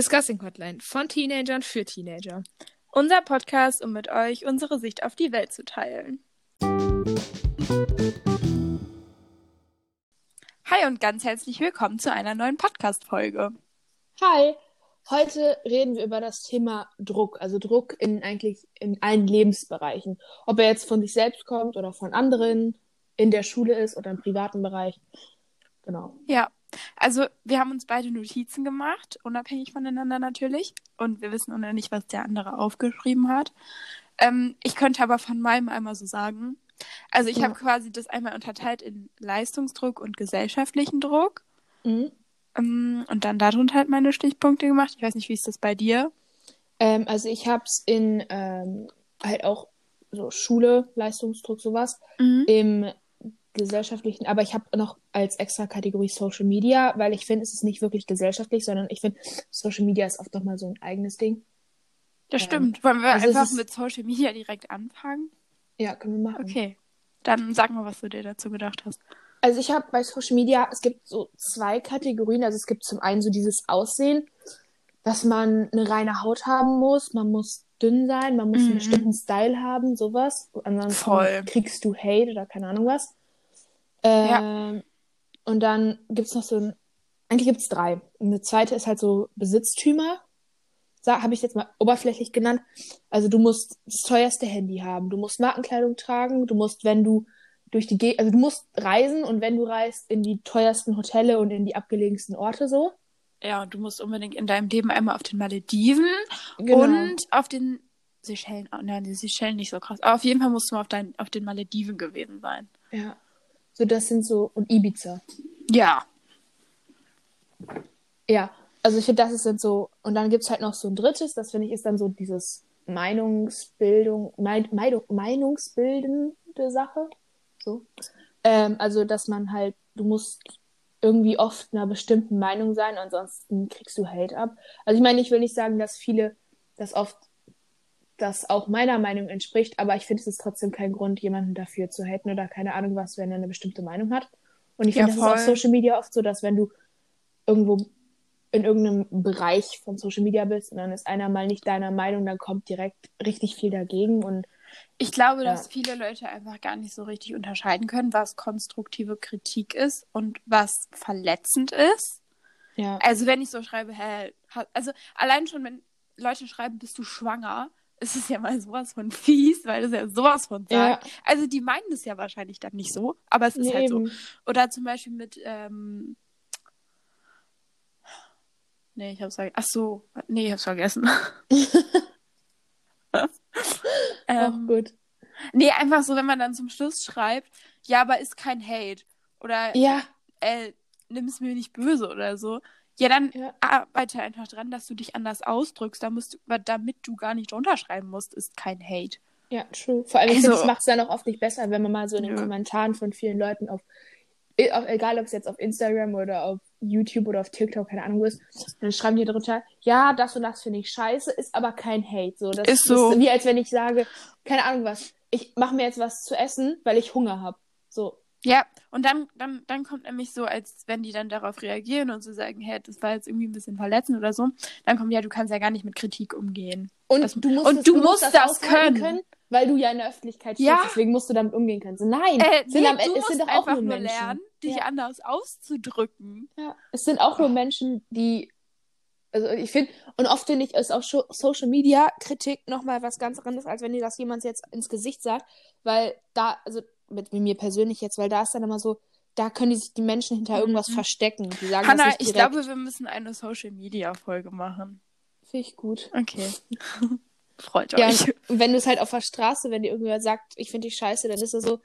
Discussing Hotline von Teenagern für Teenager. Unser Podcast, um mit euch unsere Sicht auf die Welt zu teilen. Hi und ganz herzlich willkommen zu einer neuen Podcast-Folge. Hi, heute reden wir über das Thema Druck, also Druck in eigentlich in allen Lebensbereichen. Ob er jetzt von sich selbst kommt oder von anderen, in der Schule ist oder im privaten Bereich. Genau. Ja, also wir haben uns beide Notizen gemacht, unabhängig voneinander natürlich. Und wir wissen noch nicht, was der andere aufgeschrieben hat. Ähm, ich könnte aber von meinem einmal so sagen. Also ich ja. habe quasi das einmal unterteilt in Leistungsdruck und gesellschaftlichen Druck. Mhm. Ähm, und dann darunter halt meine Stichpunkte gemacht. Ich weiß nicht, wie ist das bei dir? Ähm, also ich habe es in ähm, halt auch so Schule, Leistungsdruck, sowas. Mhm. Im gesellschaftlichen, aber ich habe noch als extra Kategorie Social Media, weil ich finde, es ist nicht wirklich gesellschaftlich, sondern ich finde, Social Media ist oft nochmal so ein eigenes Ding. Das ähm, stimmt. Wollen wir also einfach mit Social Media direkt anfangen? Ja, können wir machen. Okay. Dann sag mal, was du dir dazu gedacht hast. Also ich habe bei Social Media, es gibt so zwei Kategorien. Also es gibt zum einen so dieses Aussehen, dass man eine reine Haut haben muss, man muss dünn sein, man muss mhm. einen bestimmten Style haben, sowas. Ansonsten Voll. kriegst du Hate oder keine Ahnung was. Ähm, ja. Und dann gibt es noch so ein, eigentlich gibt es drei. eine zweite ist halt so Besitztümer. Habe ich jetzt mal oberflächlich genannt. Also du musst das teuerste Handy haben, du musst Markenkleidung tragen, du musst, wenn du durch die Ge also du musst reisen und wenn du reist, in die teuersten Hotelle und in die abgelegensten Orte so. Ja, und du musst unbedingt in deinem Leben einmal auf den Malediven genau. und auf den Seychellen, nein, die Seychellen nicht so krass. Aber auf jeden Fall musst du mal auf, dein, auf den Malediven gewesen sein. Ja. So, das sind so. Und Ibiza. Ja. Ja. Also ich finde, das sind so. Und dann gibt es halt noch so ein drittes, das finde ich ist dann so dieses Meinungsbildung, Mein, Meinung, Meinungsbildende Sache. So. Ähm, also, dass man halt, du musst irgendwie oft einer bestimmten Meinung sein, ansonsten kriegst du Hate ab. Also ich meine, ich will nicht sagen, dass viele das oft das auch meiner Meinung entspricht, aber ich finde, es ist trotzdem kein Grund, jemanden dafür zu haten oder keine Ahnung was, wenn er eine bestimmte Meinung hat. Und ich finde, ja, das ist auf Social Media oft so, dass wenn du irgendwo in irgendeinem Bereich von Social Media bist und dann ist einer mal nicht deiner Meinung, dann kommt direkt richtig viel dagegen und ich glaube, ja. dass viele Leute einfach gar nicht so richtig unterscheiden können, was konstruktive Kritik ist und was verletzend ist. Ja. Also wenn ich so schreibe, hä, also allein schon, wenn Leute schreiben, bist du schwanger, ist es ja mal sowas von fies, weil es ja sowas von sagt. Ja. Also die meinen es ja wahrscheinlich dann nicht so, aber es ist nee, halt so. Oder zum Beispiel mit, ähm... Nee, ich hab's vergessen. Ach so, nee, ich hab's vergessen. ähm, gut. Nee, einfach so, wenn man dann zum Schluss schreibt, ja, aber ist kein Hate. Oder ja. äh, nimm es mir nicht böse oder so. Ja, dann ja. arbeite einfach dran, dass du dich anders ausdrückst, damit du, damit du gar nicht unterschreiben musst, ist kein Hate. Ja, true. Vor allem, also, macht es dann auch oft nicht besser, wenn man mal so in den ja. Kommentaren von vielen Leuten auf, auf egal ob es jetzt auf Instagram oder auf YouTube oder auf TikTok, keine Ahnung ist, dann schreiben die drunter, ja, das und das finde ich scheiße, ist aber kein Hate. So, das ist so. Ist wie als wenn ich sage, keine Ahnung was, ich mache mir jetzt was zu essen, weil ich Hunger habe. Ja, und dann, dann, dann kommt nämlich so, als wenn die dann darauf reagieren und so sagen, hey, das war jetzt irgendwie ein bisschen verletzend oder so, dann kommt ja, du kannst ja gar nicht mit Kritik umgehen. Und das, du musst, und du, musst das, das können. können. Weil du ja in der Öffentlichkeit stehst, ja. deswegen musst du damit umgehen können. So, nein, äh, sind nee, am, du es sind doch auch nur Menschen. lernen, dich ja. anders auszudrücken. Ja, es sind auch nur Menschen, die also ich finde, und oft finde ich, ist auch Social Media Kritik nochmal was ganz anderes, als wenn dir das jemand jetzt ins Gesicht sagt, weil da, also mit, mir persönlich jetzt, weil da ist dann immer so, da können die sich die Menschen hinter mhm. irgendwas verstecken. Die sagen Hanna, ich glaube, wir müssen eine Social Media Folge machen. Finde ich gut. Okay. Freut ja, euch. Und wenn du es halt auf der Straße, wenn dir irgendwer sagt, ich finde dich scheiße, dann ist er so,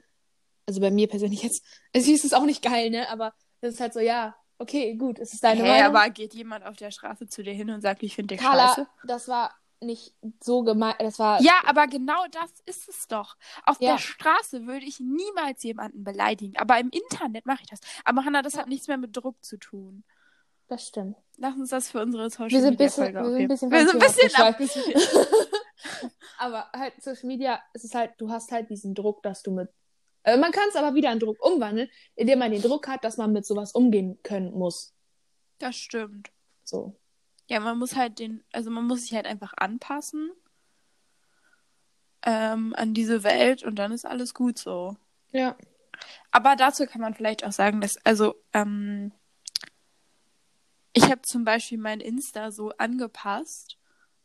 also bei mir persönlich jetzt, also ist es auch nicht geil, ne? Aber das ist halt so, ja, okay, gut, es ist deine hey, Meinung. aber geht jemand auf der Straße zu dir hin und sagt, ich finde dich Carla, scheiße? das war nicht so gemein. Das war. Ja, aber genau das ist es doch. Auf ja. der Straße würde ich niemals jemanden beleidigen. Aber im Internet mache ich das. Aber Hanna, das ja. hat nichts mehr mit Druck zu tun. Das stimmt. Lass uns das für unsere Social Media bisschen, Folge wir sind ein bisschen, wir sind ein bisschen Aber halt Social Media, es ist halt, du hast halt diesen Druck, dass du mit. Äh, man kann es aber wieder in Druck umwandeln, indem man den Druck hat, dass man mit sowas umgehen können muss. Das stimmt. So. Ja, man muss halt den, also man muss sich halt einfach anpassen ähm, an diese Welt und dann ist alles gut so. Ja. Aber dazu kann man vielleicht auch sagen, dass, also, ähm, ich habe zum Beispiel mein Insta so angepasst,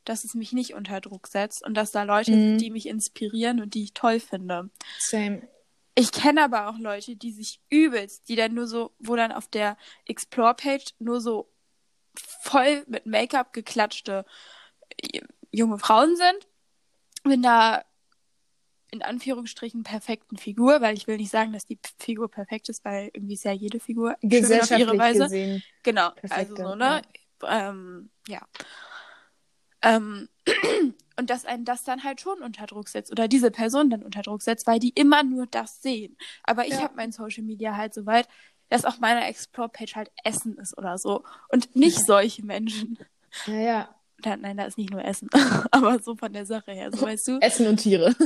dass es mich nicht unter Druck setzt und dass da Leute mhm. sind, die mich inspirieren und die ich toll finde. Same. Ich kenne aber auch Leute, die sich übelst, die dann nur so, wo dann auf der Explore-Page nur so voll mit Make-up geklatschte junge Frauen sind. Wenn da in Anführungsstrichen perfekten Figur, weil ich will nicht sagen, dass die Figur perfekt ist, weil irgendwie ist ja jede Figur schön auf ihre Weise. Gesehen genau, also so, ne? Ja. Ähm, ja. Ähm, und dass einen das dann halt schon unter Druck setzt oder diese Person dann unter Druck setzt, weil die immer nur das sehen. Aber ich ja. habe mein Social Media halt so weit, dass auf meiner Explore-Page halt Essen ist oder so und nicht ja. solche Menschen. Ja, ja. Da, nein, da ist nicht nur Essen, aber so von der Sache her, so weißt du. Essen und Tiere.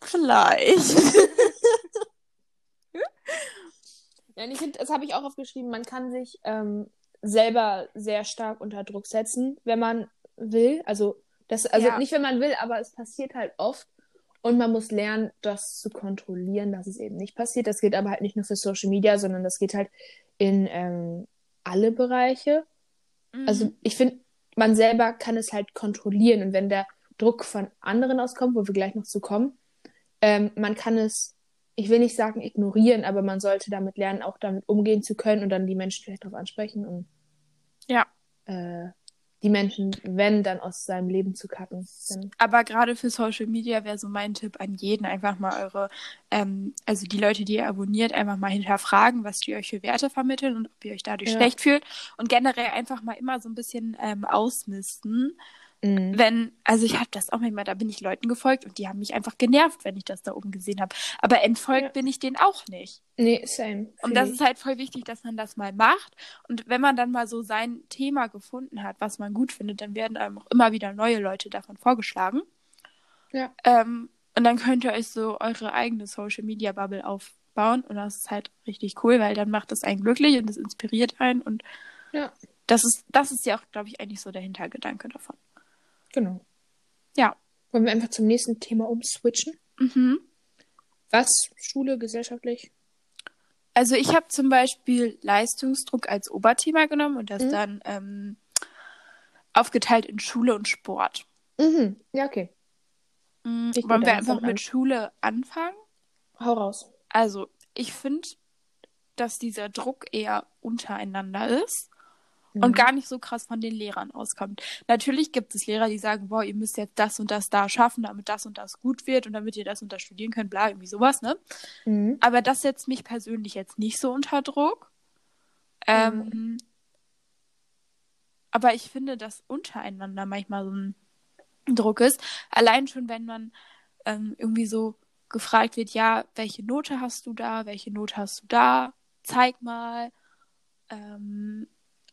Vielleicht. ja, ich finde, das habe ich auch aufgeschrieben, man kann sich ähm, selber sehr stark unter Druck setzen, wenn man will. Also, das, also ja. nicht, wenn man will, aber es passiert halt oft. Und man muss lernen, das zu kontrollieren, dass es eben nicht passiert. Das geht aber halt nicht nur für Social Media, sondern das geht halt in ähm, alle Bereiche. Also, mhm. Also ich finde, man selber kann es halt kontrollieren. Und wenn der Druck von anderen auskommt, wo wir gleich noch zu kommen, ähm, man kann es, ich will nicht sagen ignorieren, aber man sollte damit lernen, auch damit umgehen zu können und dann die Menschen vielleicht darauf ansprechen und ja. Äh, die Menschen, wenn, dann aus seinem Leben zu kacken. Aber gerade für Social Media wäre so mein Tipp an jeden, einfach mal eure, ähm, also die Leute, die ihr abonniert, einfach mal hinterfragen, was die euch für Werte vermitteln und ob ihr euch dadurch ja. schlecht fühlt. Und generell einfach mal immer so ein bisschen ähm, ausmisten Mhm. Wenn, also ich habe das auch manchmal, da bin ich Leuten gefolgt und die haben mich einfach genervt, wenn ich das da oben gesehen habe. Aber entfolgt ja. bin ich denen auch nicht. Nee, same. Und das ist halt voll wichtig, dass man das mal macht. Und wenn man dann mal so sein Thema gefunden hat, was man gut findet, dann werden einem auch immer wieder neue Leute davon vorgeschlagen. Ja. Ähm, und dann könnt ihr euch so eure eigene Social Media Bubble aufbauen. Und das ist halt richtig cool, weil dann macht es einen glücklich und es inspiriert einen. Und ja. das ist, das ist ja auch, glaube ich, eigentlich so der Hintergedanke davon. Genau. Ja. Wollen wir einfach zum nächsten Thema umswitchen? Mhm. Was? Schule, gesellschaftlich? Also ich habe zum Beispiel Leistungsdruck als Oberthema genommen und das mhm. dann ähm, aufgeteilt in Schule und Sport. Mhm. Ja, okay. Mhm. Wollen wir einfach mit an. Schule anfangen? Hau raus. Also, ich finde, dass dieser Druck eher untereinander ist und mhm. gar nicht so krass von den Lehrern auskommt. Natürlich gibt es Lehrer, die sagen, boah, ihr müsst jetzt das und das da schaffen, damit das und das gut wird und damit ihr das und das studieren könnt, bla, irgendwie sowas, ne? Mhm. Aber das setzt mich persönlich jetzt nicht so unter Druck. Ähm, mhm. aber ich finde, dass untereinander manchmal so ein Druck ist. Allein schon, wenn man ähm, irgendwie so gefragt wird, ja, welche Note hast du da, welche Note hast du da, zeig mal. Ähm,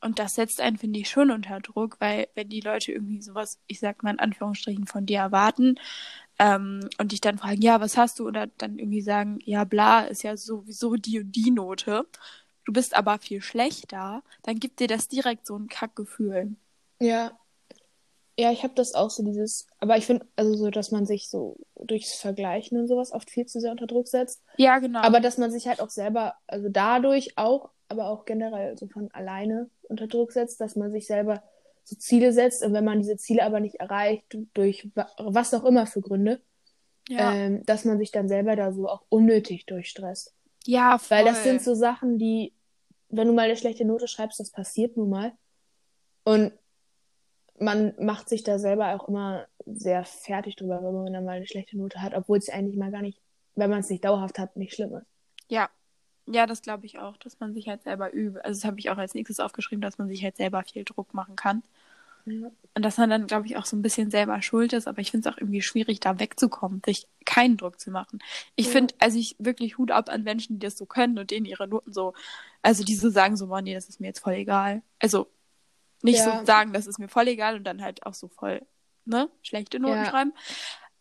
und das setzt einen, finde ich, schon unter Druck, weil wenn die Leute irgendwie sowas, ich sag mal in Anführungsstrichen, von dir erwarten ähm, und dich dann fragen, ja, was hast du? Oder dann irgendwie sagen, ja, bla, ist ja sowieso die und die Note. Du bist aber viel schlechter, dann gibt dir das direkt so ein Kackgefühl. Ja. Ja, ich habe das auch so dieses, aber ich finde, also so, dass man sich so durchs Vergleichen und sowas oft viel zu sehr unter Druck setzt. Ja, genau. Aber dass man sich halt auch selber, also dadurch auch aber auch generell so von alleine unter Druck setzt, dass man sich selber so Ziele setzt und wenn man diese Ziele aber nicht erreicht, durch was auch immer für Gründe, ja. ähm, dass man sich dann selber da so auch unnötig durchstresst. Ja, voll. Weil das sind so Sachen, die, wenn du mal eine schlechte Note schreibst, das passiert nun mal. Und man macht sich da selber auch immer sehr fertig drüber, wenn man dann mal eine schlechte Note hat, obwohl es eigentlich mal gar nicht, wenn man es nicht dauerhaft hat, nicht schlimm ist. Ja, ja, das glaube ich auch, dass man sich halt selber übt. Also das habe ich auch als nächstes aufgeschrieben, dass man sich halt selber viel Druck machen kann. Ja. Und dass man dann, glaube ich, auch so ein bisschen selber schuld ist, aber ich finde es auch irgendwie schwierig, da wegzukommen, sich keinen Druck zu machen. Ich ja. finde, also ich wirklich Hut ab an Menschen, die das so können und denen ihre Noten so, also die so sagen so, nee, das ist mir jetzt voll egal. Also nicht ja. so sagen, das ist mir voll egal und dann halt auch so voll, ne, schlechte Noten schreiben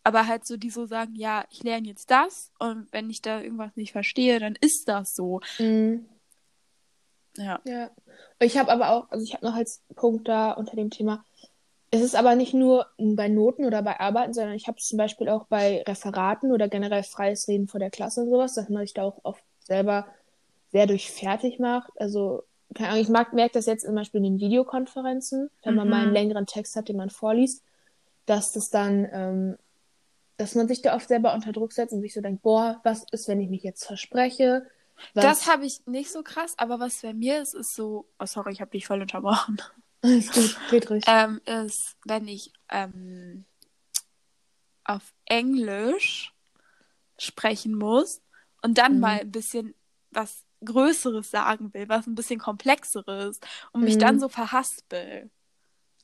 aber halt so, die so sagen, ja, ich lerne jetzt das und wenn ich da irgendwas nicht verstehe, dann ist das so. Mhm. Ja. ja. Ich habe aber auch, also ich habe noch als Punkt da unter dem Thema, es ist aber nicht nur bei Noten oder bei Arbeiten, sondern ich habe es zum Beispiel auch bei Referaten oder generell freies Reden vor der Klasse und sowas, dass man sich da auch oft selber sehr durch fertig macht. Also, keine Ahnung, ich merke das jetzt zum Beispiel in den Videokonferenzen, wenn man mal einen mhm. längeren Text hat, den man vorliest, dass das dann, ähm, dass man sich da oft selber unter Druck setzt und sich so denkt, boah, was ist, wenn ich mich jetzt verspreche? Was... Das habe ich nicht so krass, aber was bei mir ist, ist so, oh sorry, ich habe dich voll unterbrochen. Alles gut, geht ruhig. Ähm, ist, wenn ich ähm, auf Englisch sprechen muss und dann mhm. mal ein bisschen was Größeres sagen will, was ein bisschen komplexeres und mich mhm. dann so verhaspel.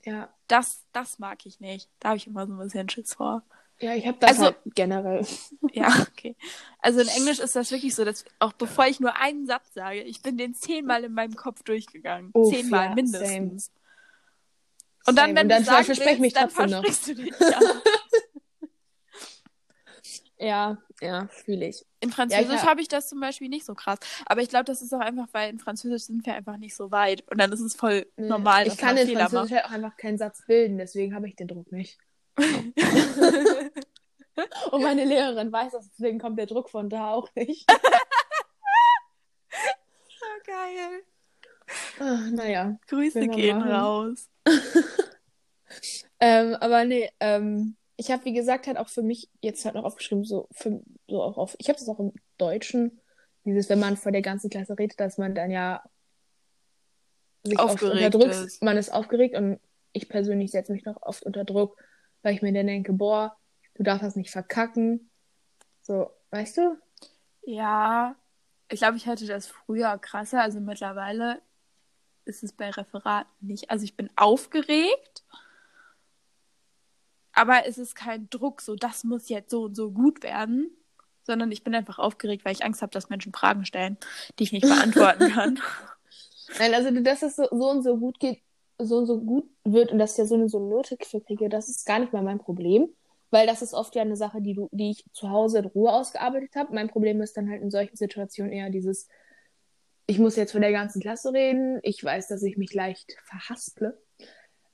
Ja. Das, das mag ich nicht. Da habe ich immer so ein bisschen Schiss vor. Ja, ich habe das also, halt generell. Ja, okay. Also in Englisch ist das wirklich so, dass auch bevor ich nur einen Satz sage, ich bin den zehnmal in meinem Kopf durchgegangen. Uff, zehnmal ja, mindestens. Same. Und dann, wenn und dann du willst, mich dann versprichst du dich. Ja. ja, ja, fühle ich. In Französisch ja, habe ich das zum Beispiel nicht so krass. Aber ich glaube, das ist auch einfach, weil in Französisch sind wir einfach nicht so weit. Und dann ist es voll normal, ich kann in Fehler Französisch halt auch einfach keinen Satz bilden, deswegen habe ich den Druck nicht. Und meine Lehrerin weiß das, deswegen kommt der Druck von da auch nicht. so geil. Ach, naja. Grüße gehen machen. raus. ähm, aber nee, ähm, ich habe wie gesagt halt auch für mich jetzt halt noch aufgeschrieben, so, für, so auch auf, ich habe das auch im Deutschen, dieses, wenn man vor der ganzen Klasse redet, dass man dann ja sich aufgeregt oft unterdrückt, ist. man ist aufgeregt und ich persönlich setze mich noch oft unter Druck, weil ich mir dann denke, boah, du darfst das nicht verkacken. So, weißt du? Ja, ich glaube, ich hatte das früher krasser, also mittlerweile ist es bei Referaten nicht. Also ich bin aufgeregt, aber es ist kein Druck, so das muss jetzt so und so gut werden, sondern ich bin einfach aufgeregt, weil ich Angst habe, dass Menschen Fragen stellen, die ich nicht beantworten kann. Nein, also dass es so, so und so gut geht, so und so gut wird und dass ich ja so eine, so eine Note für kriege, das ist gar nicht mal mein Problem. Weil das ist oft ja eine Sache, die, du, die ich zu Hause in Ruhe ausgearbeitet habe. Mein Problem ist dann halt in solchen Situationen eher dieses, ich muss jetzt von der ganzen Klasse reden. Ich weiß, dass ich mich leicht verhasple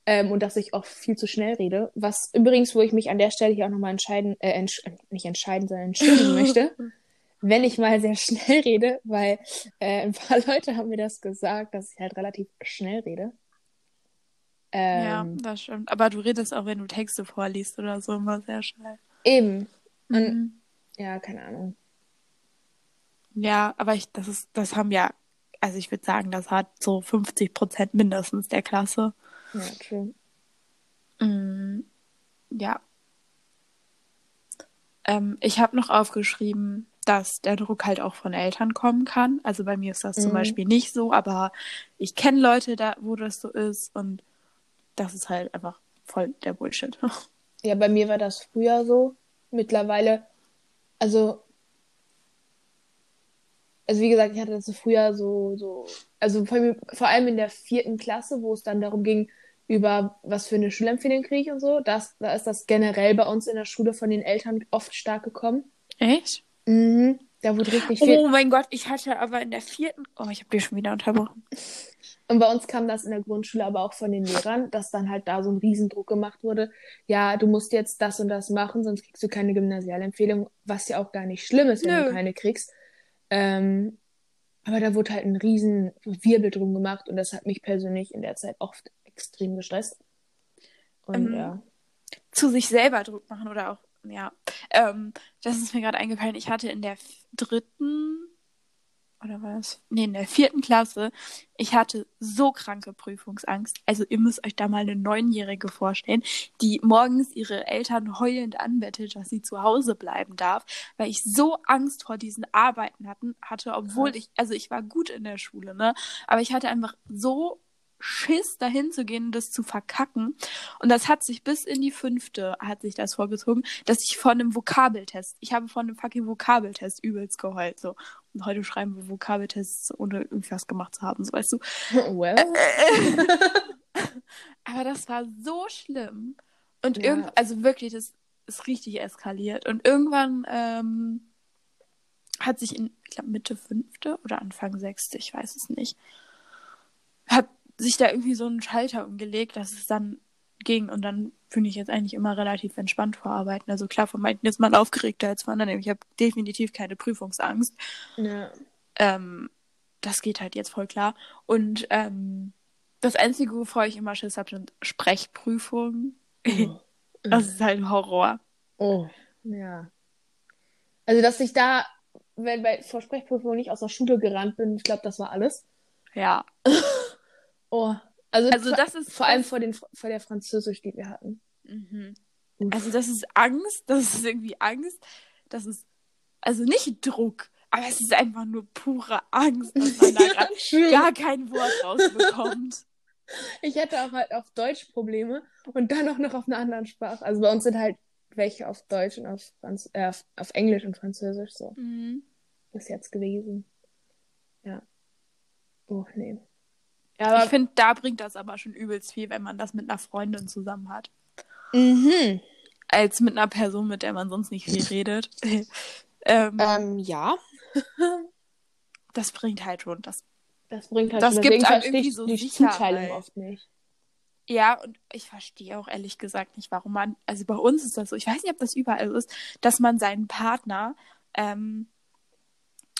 ähm, und dass ich auch viel zu schnell rede. Was übrigens, wo ich mich an der Stelle hier auch nochmal entscheiden, äh, entsch nicht entscheiden, sondern entschuldigen möchte, wenn ich mal sehr schnell rede, weil äh, ein paar Leute haben mir das gesagt, dass ich halt relativ schnell rede. Ähm, ja, das stimmt. Aber du redest auch, wenn du Texte vorliest oder so, immer sehr schnell. Eben. Und, mhm. ja, keine Ahnung. Ja, aber ich, das ist, das haben ja also ich würde sagen, das hat so 50 Prozent mindestens der Klasse. Ja, true. Mm, ja. Ähm, ich habe noch aufgeschrieben, dass der Druck halt auch von Eltern kommen kann. Also bei mir ist das mhm. zum Beispiel nicht so, aber ich kenne Leute, da, wo das so ist und das ist halt einfach voll der Bullshit. Ja, bei mir war das früher so. Mittlerweile, also also wie gesagt, ich hatte das früher so, so, also vor, vor, allem in der vierten Klasse, wo es dann darum ging, über was für eine Schulempfehlung kriege ich und so, das, da ist das generell bei uns in der Schule von den Eltern oft stark gekommen. Echt? Mhm. Da wurde richtig viel. Oh mein Gott, ich hatte aber in der vierten. Oh, ich habe dir schon wieder unterbrochen. Und bei uns kam das in der Grundschule aber auch von den Lehrern, dass dann halt da so ein Riesendruck gemacht wurde. Ja, du musst jetzt das und das machen, sonst kriegst du keine Gymnasialempfehlung, was ja auch gar nicht schlimm ist, wenn Nö. du keine kriegst. Ähm, aber da wurde halt ein riesen Wirbel drum gemacht und das hat mich persönlich in der Zeit oft extrem gestresst. Und ähm, ja. Zu sich selber Druck machen oder auch, ja. Ähm, das ist mir gerade eingefallen. Ich hatte in der dritten oder was? Nee, in der vierten Klasse, ich hatte so kranke Prüfungsangst. Also ihr müsst euch da mal eine Neunjährige vorstellen, die morgens ihre Eltern heulend anbettelt, dass sie zu Hause bleiben darf, weil ich so Angst vor diesen Arbeiten hatten, hatte, obwohl ich, also ich war gut in der Schule, ne? Aber ich hatte einfach so Schiss, dahin zu gehen und das zu verkacken. Und das hat sich bis in die fünfte, hat sich das vorgezogen, dass ich vor einem Vokabeltest, ich habe vor einem fucking Vokabeltest übelst geheult, so. Und heute schreiben wir Vokabeltests, ohne irgendwas gemacht zu haben, so weißt du. Well. Aber das war so schlimm. Und ja. irgend, also wirklich, das ist richtig eskaliert. Und irgendwann, ähm, hat sich in, ich glaube, Mitte fünfte oder Anfang sechste, ich weiß es nicht, hat sich da irgendwie so ein Schalter umgelegt, dass es dann ging und dann finde ich jetzt eigentlich immer relativ entspannt vorarbeiten. Also klar, von manchen ist man aufgeregter als von anderen. Ich habe definitiv keine Prüfungsangst. Ja. Ähm, das geht halt jetzt voll klar. Und ähm, das Einzige, wovor ich immer Schiss habe, sind Sprechprüfungen. Oh. das ist halt Horror. Oh, ja. Also, dass ich da, wenn bei vor Sprechprüfungen nicht aus der Schule gerannt bin, ich glaube, das war alles. Ja. oh. Also, also das ist vor allem vor, den, vor der Französisch, die wir hatten. Mhm. Also das ist Angst, das ist irgendwie Angst, das ist also nicht Druck, aber es ist einfach nur pure Angst, dass man da gar kein Wort rausbekommt. Ich hätte auch halt auf Deutsch Probleme und dann auch noch auf einer anderen Sprache. Also bei uns sind halt welche auf Deutsch und auf, Franz äh, auf, auf Englisch und Französisch so. Mhm. Bis jetzt gewesen. Ja. Oh, nee. Ja, ich finde, da bringt das aber schon übelst viel, wenn man das mit einer Freundin zusammen hat. Mhm. Als mit einer Person, mit der man sonst nicht viel redet. ähm, ähm, ja. das bringt halt schon. Das, das bringt halt das schon. gibt halt irgendwie so die Zuteilung oft nicht. Ja, und ich verstehe auch ehrlich gesagt nicht, warum man, also bei uns ist das so, ich weiß nicht, ob das überall so ist, dass man seinen Partner ähm,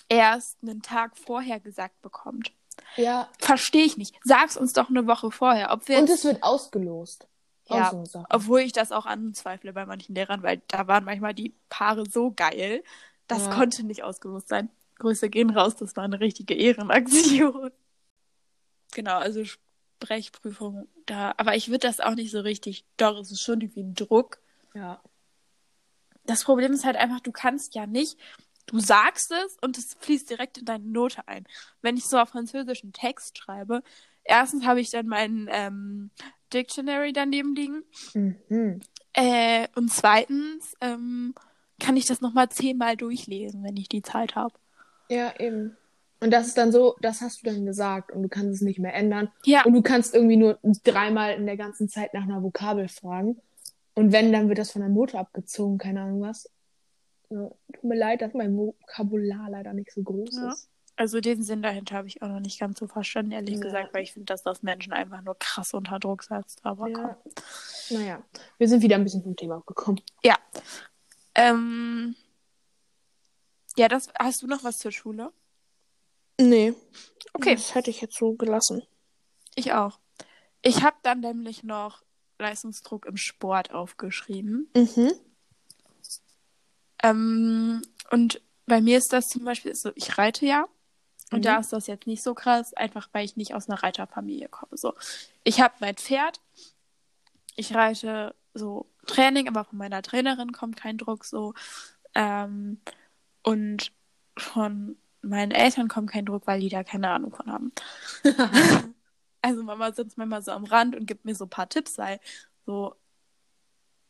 erst einen Tag vorher gesagt bekommt. Ja. Verstehe ich nicht. Sag's uns doch eine Woche vorher. Ob wir und es wird ausgelost. Ja, so obwohl ich das auch anzweifle bei manchen Lehrern, weil da waren manchmal die Paare so geil, das ja. konnte nicht ausgelost sein. Grüße gehen raus, das war eine richtige Ehrenaktion. Genau, also Sprechprüfung da. Aber ich würde das auch nicht so richtig. Doch, es ist schon irgendwie ein Druck. Ja. Das Problem ist halt einfach, du kannst ja nicht Du sagst es und es fließt direkt in deine Note ein. Wenn ich so auf französischen Text schreibe, erstens habe ich dann meinen ähm, Dictionary daneben liegen. Mhm. Äh, und zweitens ähm, kann ich das nochmal zehnmal durchlesen, wenn ich die Zeit habe. Ja, eben. Und das ist dann so, das hast du dann gesagt und du kannst es nicht mehr ändern. Ja. Und du kannst irgendwie nur dreimal in der ganzen Zeit nach einer Vokabel fragen. Und wenn, dann wird das von der Note abgezogen, keine Ahnung was. Ja, tut mir leid, dass mein Vokabular leider nicht so groß ja. ist. Also den Sinn dahinter habe ich auch noch nicht ganz so verstanden, ehrlich ja. gesagt, weil ich finde, dass das Menschen einfach nur krass unter Druck setzt. Aber ja. komm. Naja, wir sind wieder ein bisschen vom Thema abgekommen. Ja. Ähm, ja, das hast du noch was zur Schule? Nee. Okay. Das hätte ich jetzt so gelassen. Ich auch. Ich habe dann nämlich noch Leistungsdruck im Sport aufgeschrieben. Mhm. Ähm, und bei mir ist das zum Beispiel so, ich reite ja. Und mhm. da ist das jetzt nicht so krass, einfach weil ich nicht aus einer Reiterfamilie komme. So, ich habe mein Pferd, ich reite so Training, aber von meiner Trainerin kommt kein Druck so. Ähm, und von meinen Eltern kommt kein Druck, weil die da keine Ahnung von haben. also Mama sitzt manchmal so am Rand und gibt mir so ein paar Tipps, weil so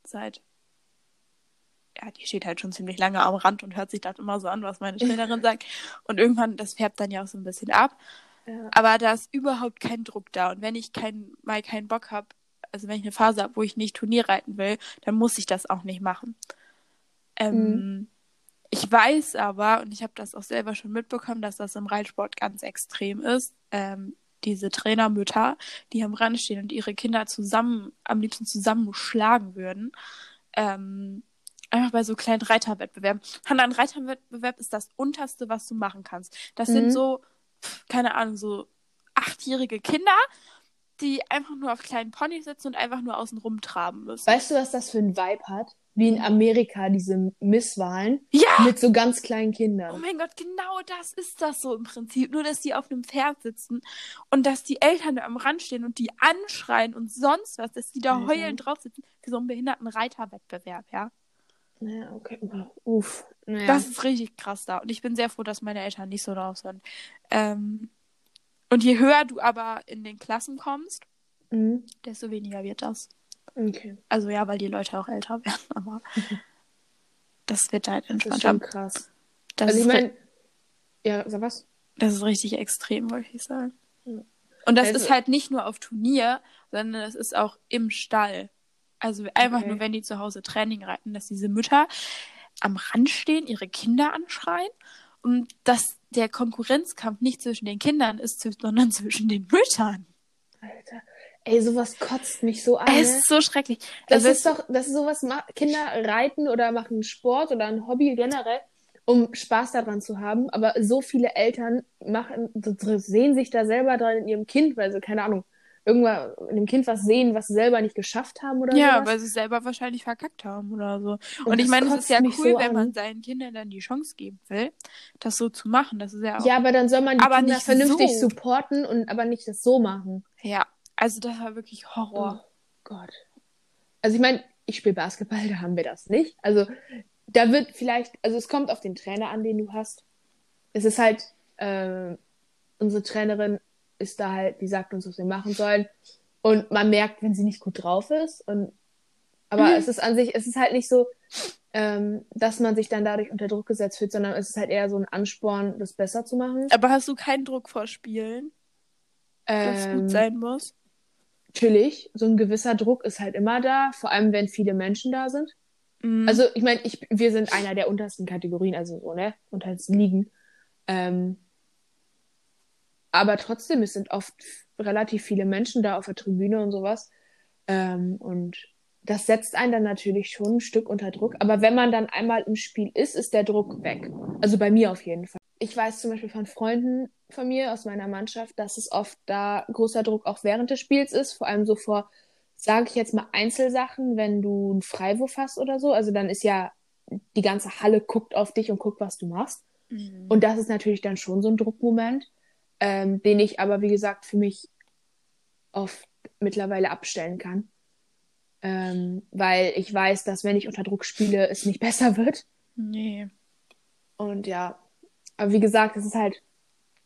seit ja, die steht halt schon ziemlich lange am Rand und hört sich das immer so an, was meine Trainerin sagt. Und irgendwann, das färbt dann ja auch so ein bisschen ab. Ja. Aber da ist überhaupt kein Druck da. Und wenn ich kein, mal keinen Bock habe, also wenn ich eine Phase habe, wo ich nicht Turnier reiten will, dann muss ich das auch nicht machen. Ähm, mhm. Ich weiß aber, und ich habe das auch selber schon mitbekommen, dass das im Reitsport ganz extrem ist. Ähm, diese Trainermütter, die am Rand stehen und ihre Kinder zusammen, am liebsten zusammen schlagen würden. Ähm, einfach bei so kleinen Reiterwettbewerben. Hanna, ein Reiterwettbewerb ist das unterste, was du machen kannst. Das mhm. sind so, keine Ahnung, so achtjährige Kinder, die einfach nur auf kleinen Ponys sitzen und einfach nur außen rumtraben müssen. Weißt du, was das für ein Vibe hat? Wie in Amerika, diese Misswahlen. Ja! Mit so ganz kleinen Kindern. Oh mein Gott, genau das ist das so im Prinzip. Nur, dass die auf einem Pferd sitzen und dass die Eltern da am Rand stehen und die anschreien und sonst was, dass die da heulend drauf sitzen für so einen behinderten Reiterwettbewerb, ja. Ja, okay. Uff. Naja. Das ist richtig krass da. Und ich bin sehr froh, dass meine Eltern nicht so drauf sind. Ähm, und je höher du aber in den Klassen kommst, mhm. desto weniger wird das. Okay. Also ja, weil die Leute auch älter werden, aber das wird halt entspannter. Das ist schon krass. Das also ich meine, ja, sag was? Das ist richtig extrem, wollte ich sagen. Ja. Und das also, ist halt nicht nur auf Turnier, sondern das ist auch im Stall. Also einfach okay. nur, wenn die zu Hause Training reiten, dass diese Mütter am Rand stehen, ihre Kinder anschreien und dass der Konkurrenzkampf nicht zwischen den Kindern ist, sondern zwischen den Müttern. Alter. Ey, sowas kotzt mich so an. Es ne? ist so schrecklich. Das also ist doch, das ist sowas, Kinder reiten oder machen Sport oder ein Hobby generell, um Spaß daran zu haben. Aber so viele Eltern machen, sehen sich da selber dran in ihrem Kind, weil sie, keine Ahnung, irgendwann in dem Kind was sehen, was sie selber nicht geschafft haben oder so. Ja, sowas. weil sie selber wahrscheinlich verkackt haben oder so. Und, und ich meine, es ist ja cool, so wenn man seinen Kindern dann die Chance geben will, das so zu machen. Das ist ja auch. Ja, aber dann soll man die Kinder vernünftig so. supporten und aber nicht das so machen. Ja, also das war wirklich Horror. Oh Gott. Also ich meine, ich spiele Basketball, da haben wir das nicht. Also da wird vielleicht, also es kommt auf den Trainer an, den du hast. Es ist halt, äh, unsere Trainerin ist da halt, die sagt uns, was wir machen sollen. Und man merkt, wenn sie nicht gut drauf ist. Und aber mhm. es ist an sich, es ist halt nicht so, ähm, dass man sich dann dadurch unter Druck gesetzt fühlt, sondern es ist halt eher so ein Ansporn, das besser zu machen. Aber hast du keinen Druck vor Spielen? Ähm, dass gut sein muss? Natürlich, so ein gewisser Druck ist halt immer da, vor allem wenn viele Menschen da sind. Mhm. Also ich meine, ich, wir sind einer der untersten Kategorien, also so, ne, untersten Ligen. Ähm, aber trotzdem, es sind oft relativ viele Menschen da auf der Tribüne und sowas. Ähm, und das setzt einen dann natürlich schon ein Stück unter Druck. Aber wenn man dann einmal im Spiel ist, ist der Druck weg. Also bei mir auf jeden Fall. Ich weiß zum Beispiel von Freunden von mir aus meiner Mannschaft, dass es oft da großer Druck auch während des Spiels ist. Vor allem so vor, sage ich jetzt mal, Einzelsachen, wenn du einen Freiwurf hast oder so. Also dann ist ja die ganze Halle guckt auf dich und guckt, was du machst. Mhm. Und das ist natürlich dann schon so ein Druckmoment ähm, den ich aber, wie gesagt, für mich oft mittlerweile abstellen kann. Ähm, weil ich weiß, dass wenn ich unter Druck spiele, es nicht besser wird. Nee. Und ja, aber wie gesagt, es ist halt,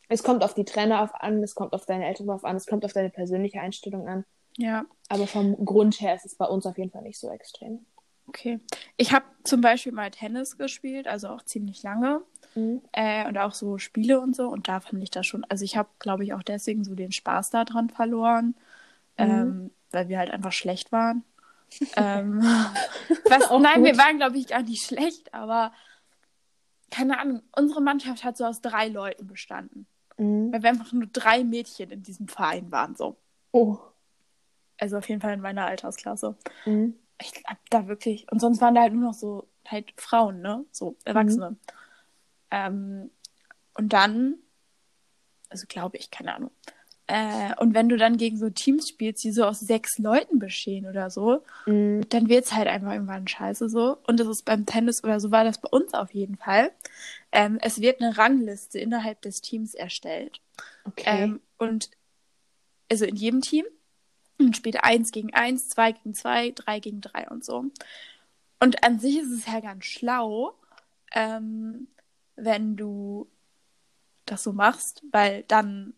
es kommt auf die Trainer auf an, es kommt auf deine Eltern auf an, es kommt auf deine persönliche Einstellung an. Ja. Aber vom Grund her ist es bei uns auf jeden Fall nicht so extrem. Okay. Ich habe zum Beispiel mal Tennis gespielt, also auch ziemlich lange. Mhm. Äh, und auch so Spiele und so. Und da fand ich das schon, also ich habe, glaube ich, auch deswegen so den Spaß daran verloren, mhm. ähm, weil wir halt einfach schlecht waren. ähm, was, nein, gut. wir waren, glaube ich, gar nicht schlecht, aber keine Ahnung, unsere Mannschaft hat so aus drei Leuten bestanden. Mhm. Weil wir einfach nur drei Mädchen in diesem Verein waren, so. Oh. Also auf jeden Fall in meiner Altersklasse. Mhm. Ich glaube da wirklich. Und sonst waren da halt nur noch so halt Frauen, ne? So Erwachsene. Mhm. Ähm, und dann, also glaube ich, keine Ahnung. Äh, und wenn du dann gegen so Teams spielst, die so aus sechs Leuten bestehen oder so, mhm. dann wird es halt einfach irgendwann scheiße so. Und das ist beim Tennis oder so war das bei uns auf jeden Fall. Ähm, es wird eine Rangliste innerhalb des Teams erstellt. Okay. Ähm, und also in jedem Team. Und spielt eins gegen eins, zwei gegen zwei, drei gegen drei und so. Und an sich ist es ja ganz schlau, ähm, wenn du das so machst, weil dann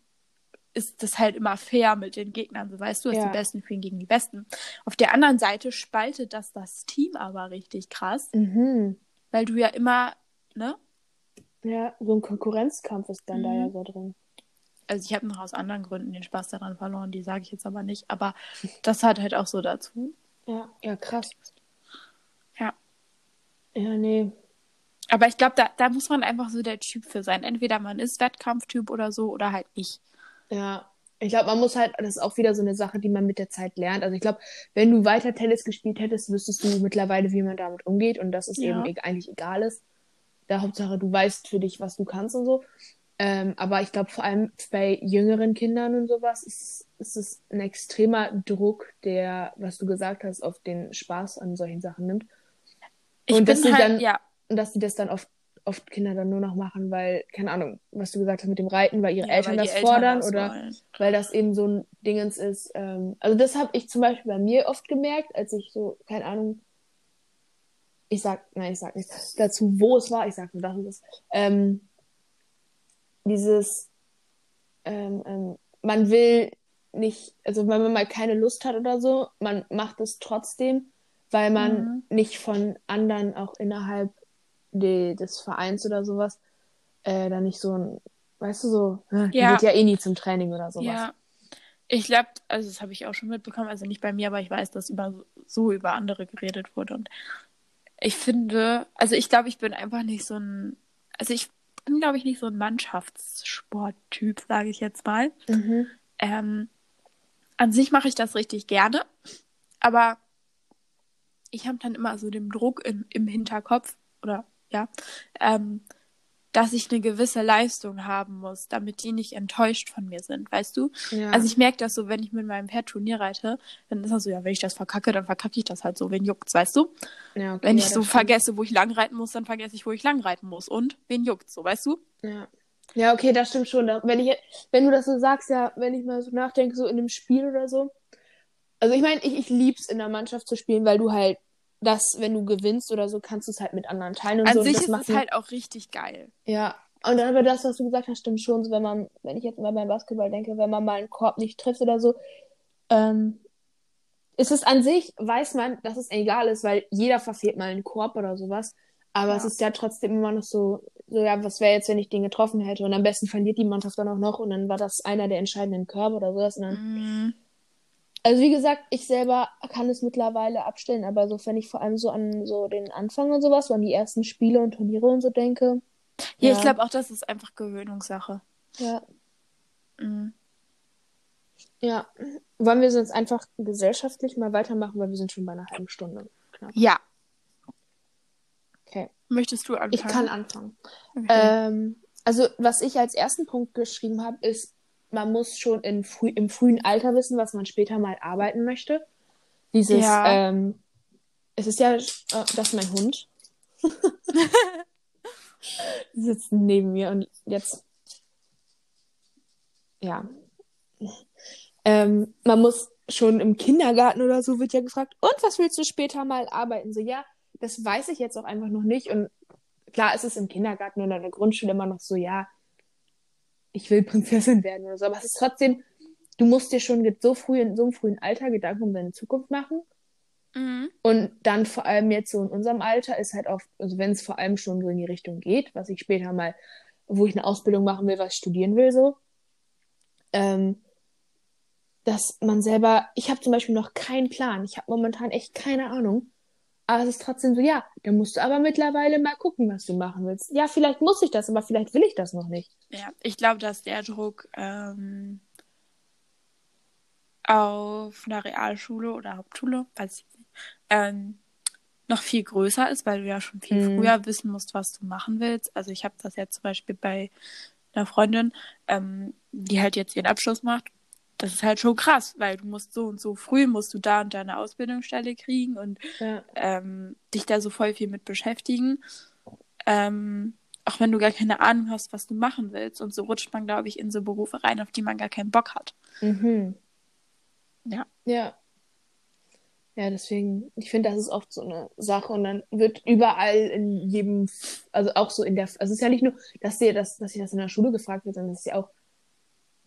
ist das halt immer fair mit den Gegnern. So weißt du, dass ja. die Besten spielen gegen die Besten. Auf der anderen Seite spaltet das das Team aber richtig krass, mhm. weil du ja immer, ne? Ja, so ein Konkurrenzkampf ist dann mhm. da ja so drin. Also ich habe noch aus anderen Gründen den Spaß daran verloren, die sage ich jetzt aber nicht. Aber das hat halt auch so dazu. Ja, ja, krass. Ja. Ja, nee. Aber ich glaube, da, da muss man einfach so der Typ für sein. Entweder man ist Wettkampftyp oder so oder halt nicht. Ja, ich glaube, man muss halt, das ist auch wieder so eine Sache, die man mit der Zeit lernt. Also ich glaube, wenn du weiter Tennis gespielt hättest, wüsstest du mittlerweile, wie man damit umgeht und dass es ja. eben e eigentlich egal ist. Da Hauptsache, du weißt für dich, was du kannst und so. Ähm, aber ich glaube, vor allem bei jüngeren Kindern und sowas ist, ist es ein extremer Druck, der, was du gesagt hast, auf den Spaß an solchen Sachen nimmt. Ich und bin halt, dann, ja, dass die das dann oft, oft Kinder dann nur noch machen, weil, keine Ahnung, was du gesagt hast mit dem Reiten, weil ihre ja, Eltern weil das Eltern fordern das oder wollen. weil das eben so ein Dingens ist. Ähm, also das habe ich zum Beispiel bei mir oft gemerkt, als ich so, keine Ahnung, ich sag, nein, ich sag nicht dazu, wo es war, ich sag nur das und das. Ähm, dieses, ähm, ähm, man will nicht, also wenn man mal keine Lust hat oder so, man macht es trotzdem, weil man mhm. nicht von anderen auch innerhalb die, des Vereins oder sowas, äh, dann nicht so ein, weißt du, so, äh, ja. geht ja eh nie zum Training oder sowas. Ja. Ich glaube, also das habe ich auch schon mitbekommen, also nicht bei mir, aber ich weiß, dass über so über andere geredet wurde. Und ich finde, also ich glaube, ich bin einfach nicht so ein, also ich bin, glaube ich, nicht so ein Mannschaftssporttyp, sage ich jetzt mal. Mhm. Ähm, an sich mache ich das richtig gerne, aber ich habe dann immer so den Druck im, im Hinterkopf oder ja, ähm, dass ich eine gewisse Leistung haben muss, damit die nicht enttäuscht von mir sind, weißt du? Ja. Also ich merke das so, wenn ich mit meinem Pferd Turnier reite, dann ist das so, ja, wenn ich das verkacke, dann verkacke ich das halt so, wen juckt's, weißt du? Ja, okay, wenn ich ja, so stimmt. vergesse, wo ich lang reiten muss, dann vergesse ich, wo ich lang reiten muss. Und wen juckt's, so, weißt du? Ja. Ja, okay, das stimmt schon. Wenn ich, wenn du das so sagst, ja, wenn ich mal so nachdenke, so in einem Spiel oder so. Also ich meine, ich, ich lieb's in der Mannschaft zu spielen, weil du halt dass, wenn du gewinnst oder so, kannst du es halt mit anderen teilen und An so. Sich ist es halt auch richtig geil. Ja. Und dann aber das, was du gesagt hast, stimmt schon. So, wenn man, wenn ich jetzt mal beim Basketball denke, wenn man mal einen Korb nicht trifft oder so, ähm, ist es an sich, weiß man, dass es egal ist, weil jeder verfehlt mal einen Korb oder sowas. Aber ja. es ist ja trotzdem immer noch so, so ja, was wäre jetzt, wenn ich den getroffen hätte? Und am besten verliert die Mannschaft dann auch noch und dann war das einer der entscheidenden Körbe oder sowas. Und dann, mm. Also wie gesagt, ich selber kann es mittlerweile abstellen, aber so, wenn ich vor allem so an so den Anfang und sowas, so an die ersten Spiele und Turniere und so denke. Ja, ja. ich glaube auch, das ist einfach Gewöhnungssache. Ja. Mhm. Ja. Wollen wir sonst einfach gesellschaftlich mal weitermachen, weil wir sind schon bei einer halben Stunde. Knapp. Ja. Okay. Möchtest du anfangen? Ich kann anfangen. Okay. Ähm, also, was ich als ersten Punkt geschrieben habe, ist man muss schon in frü im frühen Alter wissen, was man später mal arbeiten möchte. Dieses, ja. ähm, es ist ja, äh, das ist mein Hund. Die sitzen neben mir und jetzt, ja. Ähm, man muss schon im Kindergarten oder so wird ja gefragt, und was willst du später mal arbeiten? So, ja, das weiß ich jetzt auch einfach noch nicht. Und klar ist es im Kindergarten oder in der Grundschule immer noch so, ja, ich will Prinzessin werden oder so. Aber es ist trotzdem, du musst dir schon so früh in so einem frühen Alter Gedanken um deine Zukunft machen. Mhm. Und dann vor allem jetzt so in unserem Alter ist halt auch, also wenn es vor allem schon so in die Richtung geht, was ich später mal, wo ich eine Ausbildung machen will, was ich studieren will, so, ähm, dass man selber, ich habe zum Beispiel noch keinen Plan, ich habe momentan echt keine Ahnung, aber es ist trotzdem so, ja, dann musst du aber mittlerweile mal gucken, was du machen willst. Ja, vielleicht muss ich das, aber vielleicht will ich das noch nicht. Ja, ich glaube, dass der Druck ähm, auf einer Realschule oder Hauptschule, weiß ich nicht, ähm, noch viel größer ist, weil du ja schon viel mhm. früher wissen musst, was du machen willst. Also ich habe das ja zum Beispiel bei einer Freundin, ähm, die halt jetzt ihren Abschluss macht das ist halt schon krass, weil du musst so und so früh musst du da und deine Ausbildungsstelle kriegen und ja. ähm, dich da so voll viel mit beschäftigen. Ähm, auch wenn du gar keine Ahnung hast, was du machen willst. Und so rutscht man, glaube ich, in so Berufe rein, auf die man gar keinen Bock hat. Mhm. Ja. Ja. Ja, deswegen, ich finde, das ist oft so eine Sache und dann wird überall in jedem, also auch so in der, also es ist ja nicht nur, dass dir das, dass sich das in der Schule gefragt wird, sondern es ist ja auch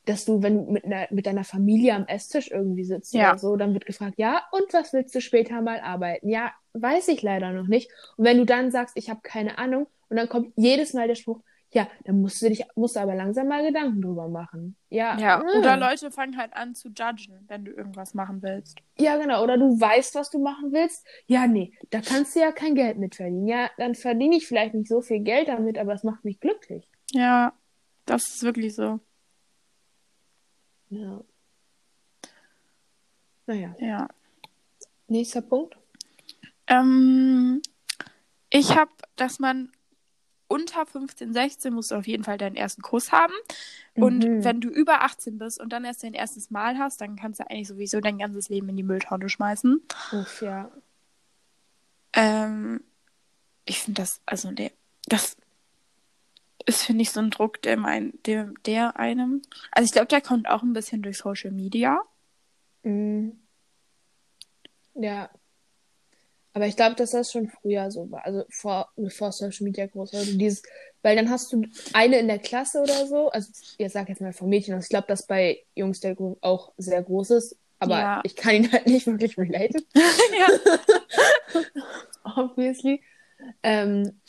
dass du, wenn du mit, einer, mit deiner Familie am Esstisch irgendwie sitzt ja. oder so, dann wird gefragt, ja, und was willst du später mal arbeiten? Ja, weiß ich leider noch nicht. Und wenn du dann sagst, ich habe keine Ahnung, und dann kommt jedes Mal der Spruch, ja, dann musst du dich, musst du aber langsam mal Gedanken drüber machen. Ja. Ja, oder Leute fangen halt an zu judgen, wenn du irgendwas machen willst. Ja, genau. Oder du weißt, was du machen willst. Ja, nee, da kannst du ja kein Geld mit verdienen. Ja, dann verdiene ich vielleicht nicht so viel Geld damit, aber es macht mich glücklich. Ja, das ist wirklich so. Ja. Naja. Ja. Nächster Punkt. Ähm, ich habe, dass man unter 15, 16 musst du auf jeden Fall deinen ersten Kuss haben. Und mhm. wenn du über 18 bist und dann erst dein erstes Mal hast, dann kannst du eigentlich sowieso dein ganzes Leben in die Mülltonne schmeißen. Uff, ja. Ähm, ich finde das, also der, das ist, finde ich, so ein Druck, der, mein, der, der einem. Also ich glaube, der kommt auch ein bisschen durch Social Media. Mhm. Ja. Aber ich glaube, dass das schon früher so war. Also vor, bevor Social Media groß war. Also dieses, weil dann hast du eine in der Klasse oder so. Also ich sag jetzt mal von Mädchen. Also ich glaube, dass bei Jungs der Gruppe auch sehr groß ist. Aber ja. ich kann ihn halt nicht wirklich relaten. ja. Obviously. Ähm,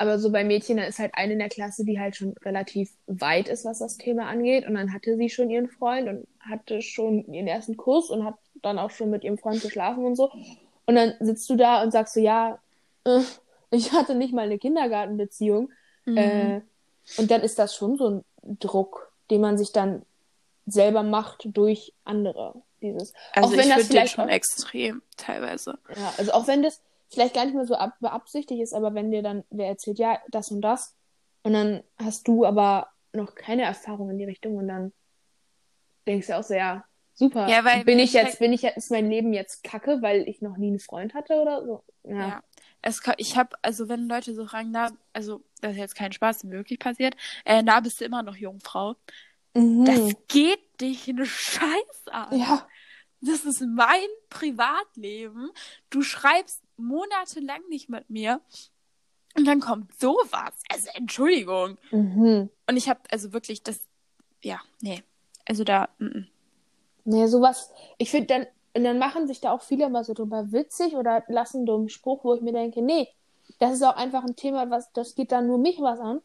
aber so bei Mädchen, da ist halt eine in der Klasse, die halt schon relativ weit ist, was das Thema angeht. Und dann hatte sie schon ihren Freund und hatte schon ihren ersten Kuss und hat dann auch schon mit ihrem Freund geschlafen und so. Und dann sitzt du da und sagst so, ja, äh, ich hatte nicht mal eine Kindergartenbeziehung. Mhm. Äh, und dann ist das schon so ein Druck, den man sich dann selber macht durch andere. Dieses. Also auch wenn ich das vielleicht schon auch, extrem teilweise. Ja, also auch wenn das vielleicht gar nicht mehr so beabsichtigt ist, aber wenn dir dann wer erzählt, ja, das und das, und dann hast du aber noch keine Erfahrung in die Richtung und dann denkst du auch so, ja, super. Ja, weil bin ich jetzt, bin ich jetzt, ist mein Leben jetzt kacke, weil ich noch nie einen Freund hatte oder so? Ja. ja. Es, ich habe, also wenn Leute so fragen, na, also das ist jetzt kein Spaß, wirklich passiert, äh, na, bist du immer noch Jungfrau. Mhm. Das geht dich eine Scheiß an. Ja. Das ist mein Privatleben. Du schreibst monatelang nicht mit mir. Und dann kommt sowas. Also Entschuldigung. Mhm. Und ich habe also wirklich das, ja, nee. Also da, mm, -mm. Nee, sowas, ich finde dann, und dann machen sich da auch viele immer so drüber witzig oder lassen einen dummen Spruch, wo ich mir denke, nee, das ist auch einfach ein Thema, was, das geht dann nur mich was an.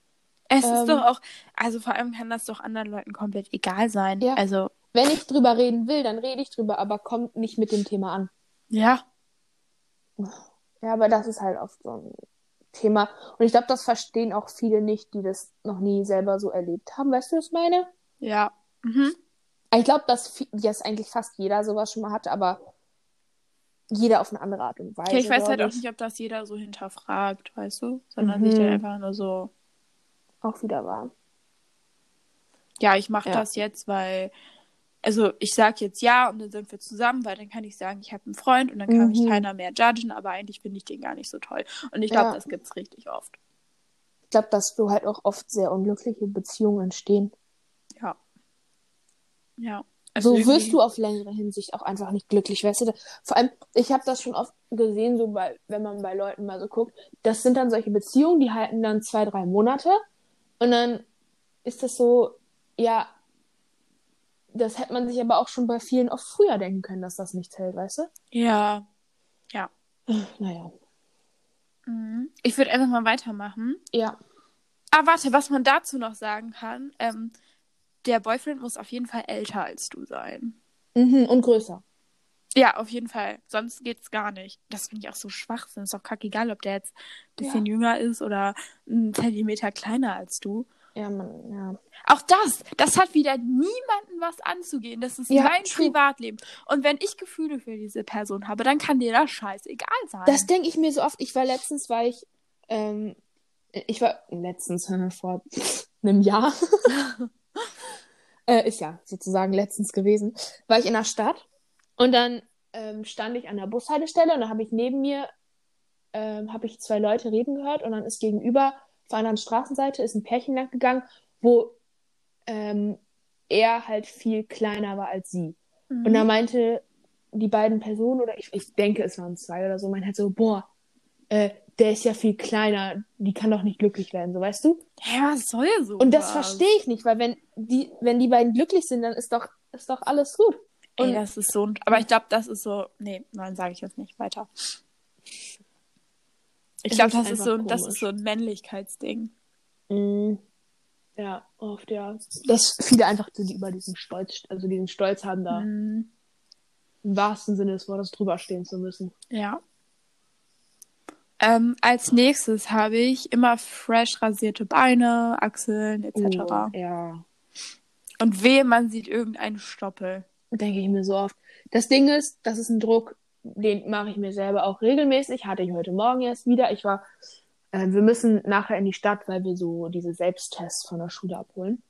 Es ähm, ist doch auch, also vor allem kann das doch anderen Leuten komplett egal sein. Ja. Also. Wenn ich drüber reden will, dann rede ich drüber, aber kommt nicht mit dem Thema an. Ja. Ja, aber das ist halt oft so ein Thema. Und ich glaube, das verstehen auch viele nicht, die das noch nie selber so erlebt haben. Weißt du, was ich meine? Ja. Mhm. Ich glaube, dass das eigentlich fast jeder sowas schon mal hatte, aber jeder auf eine andere Art und Weise. Okay, ich weiß halt auch nicht, ob das jeder so hinterfragt, weißt du? Sondern mhm. sich dann einfach nur so. Auch wieder wahr. Ja, ich mache ja. das jetzt, weil. Also ich sage jetzt ja und dann sind wir zusammen, weil dann kann ich sagen, ich habe einen Freund und dann kann mhm. mich keiner mehr judgen, aber eigentlich finde ich den gar nicht so toll. Und ich glaube, ja. das gibt's richtig oft. Ich glaube, dass so halt auch oft sehr unglückliche Beziehungen entstehen. Ja. Ja. Also so wirst du auf längere Hinsicht auch einfach nicht glücklich, weißt du? Vor allem, ich habe das schon oft gesehen, so bei, wenn man bei Leuten mal so guckt, das sind dann solche Beziehungen, die halten dann zwei, drei Monate und dann ist das so, ja, das hätte man sich aber auch schon bei vielen oft früher denken können, dass das nichts hält, weißt du? Ja. Ja. Naja. Mhm. Ich würde einfach mal weitermachen. Ja. Ah, warte, was man dazu noch sagen kann, ähm, der Boyfriend muss auf jeden Fall älter als du sein. Mhm, und größer. Ja, auf jeden Fall. Sonst geht's gar nicht. Das finde ich auch so schwach. Ist doch kackegal, ob der jetzt ein bisschen ja. jünger ist oder einen Zentimeter kleiner als du. Ja, man, ja. Auch das, das hat wieder niemanden was anzugehen. Das ist ja, mein true. Privatleben. Und wenn ich Gefühle für diese Person habe, dann kann dir das scheißegal sein. Das denke ich mir so oft. Ich war letztens, war ich, ähm, ich war letztens vor einem Jahr äh, ist ja sozusagen letztens gewesen, war ich in der Stadt und dann ähm, stand ich an der Bushaltestelle und da habe ich neben mir ähm, habe ich zwei Leute reden gehört und dann ist gegenüber auf einer anderen Straßenseite ist ein Pärchen lang gegangen, wo ähm, er halt viel kleiner war als sie. Mhm. Und da meinte die beiden Personen, oder ich, ich denke, es waren zwei oder so, meinte halt so, boah, äh, der ist ja viel kleiner, die kann doch nicht glücklich werden, so weißt du? Ja, was soll so. Und das verstehe ich nicht, weil wenn die, wenn die beiden glücklich sind, dann ist doch, ist doch alles gut. Und Ey, das ist so, aber ich glaube, das ist so, nee, nein, sage ich jetzt nicht weiter. Ich glaube, das ist so, das ist so ein Männlichkeitsding. Mm. Ja, oft, ja. Dass viele einfach die über diesen Stolz, also diesen Stolz haben, da mm. im wahrsten Sinne des Wortes drüber stehen zu müssen. Ja, ähm, als nächstes habe ich immer fresh rasierte Beine, Achseln etc. Oh, ja. Und wehe, man sieht irgendeinen Stoppel. Denke ich mir so oft. Das Ding ist, das ist ein Druck, den mache ich mir selber auch regelmäßig. Hatte ich heute Morgen erst wieder. Ich war, äh, wir müssen nachher in die Stadt, weil wir so diese Selbsttests von der Schule abholen.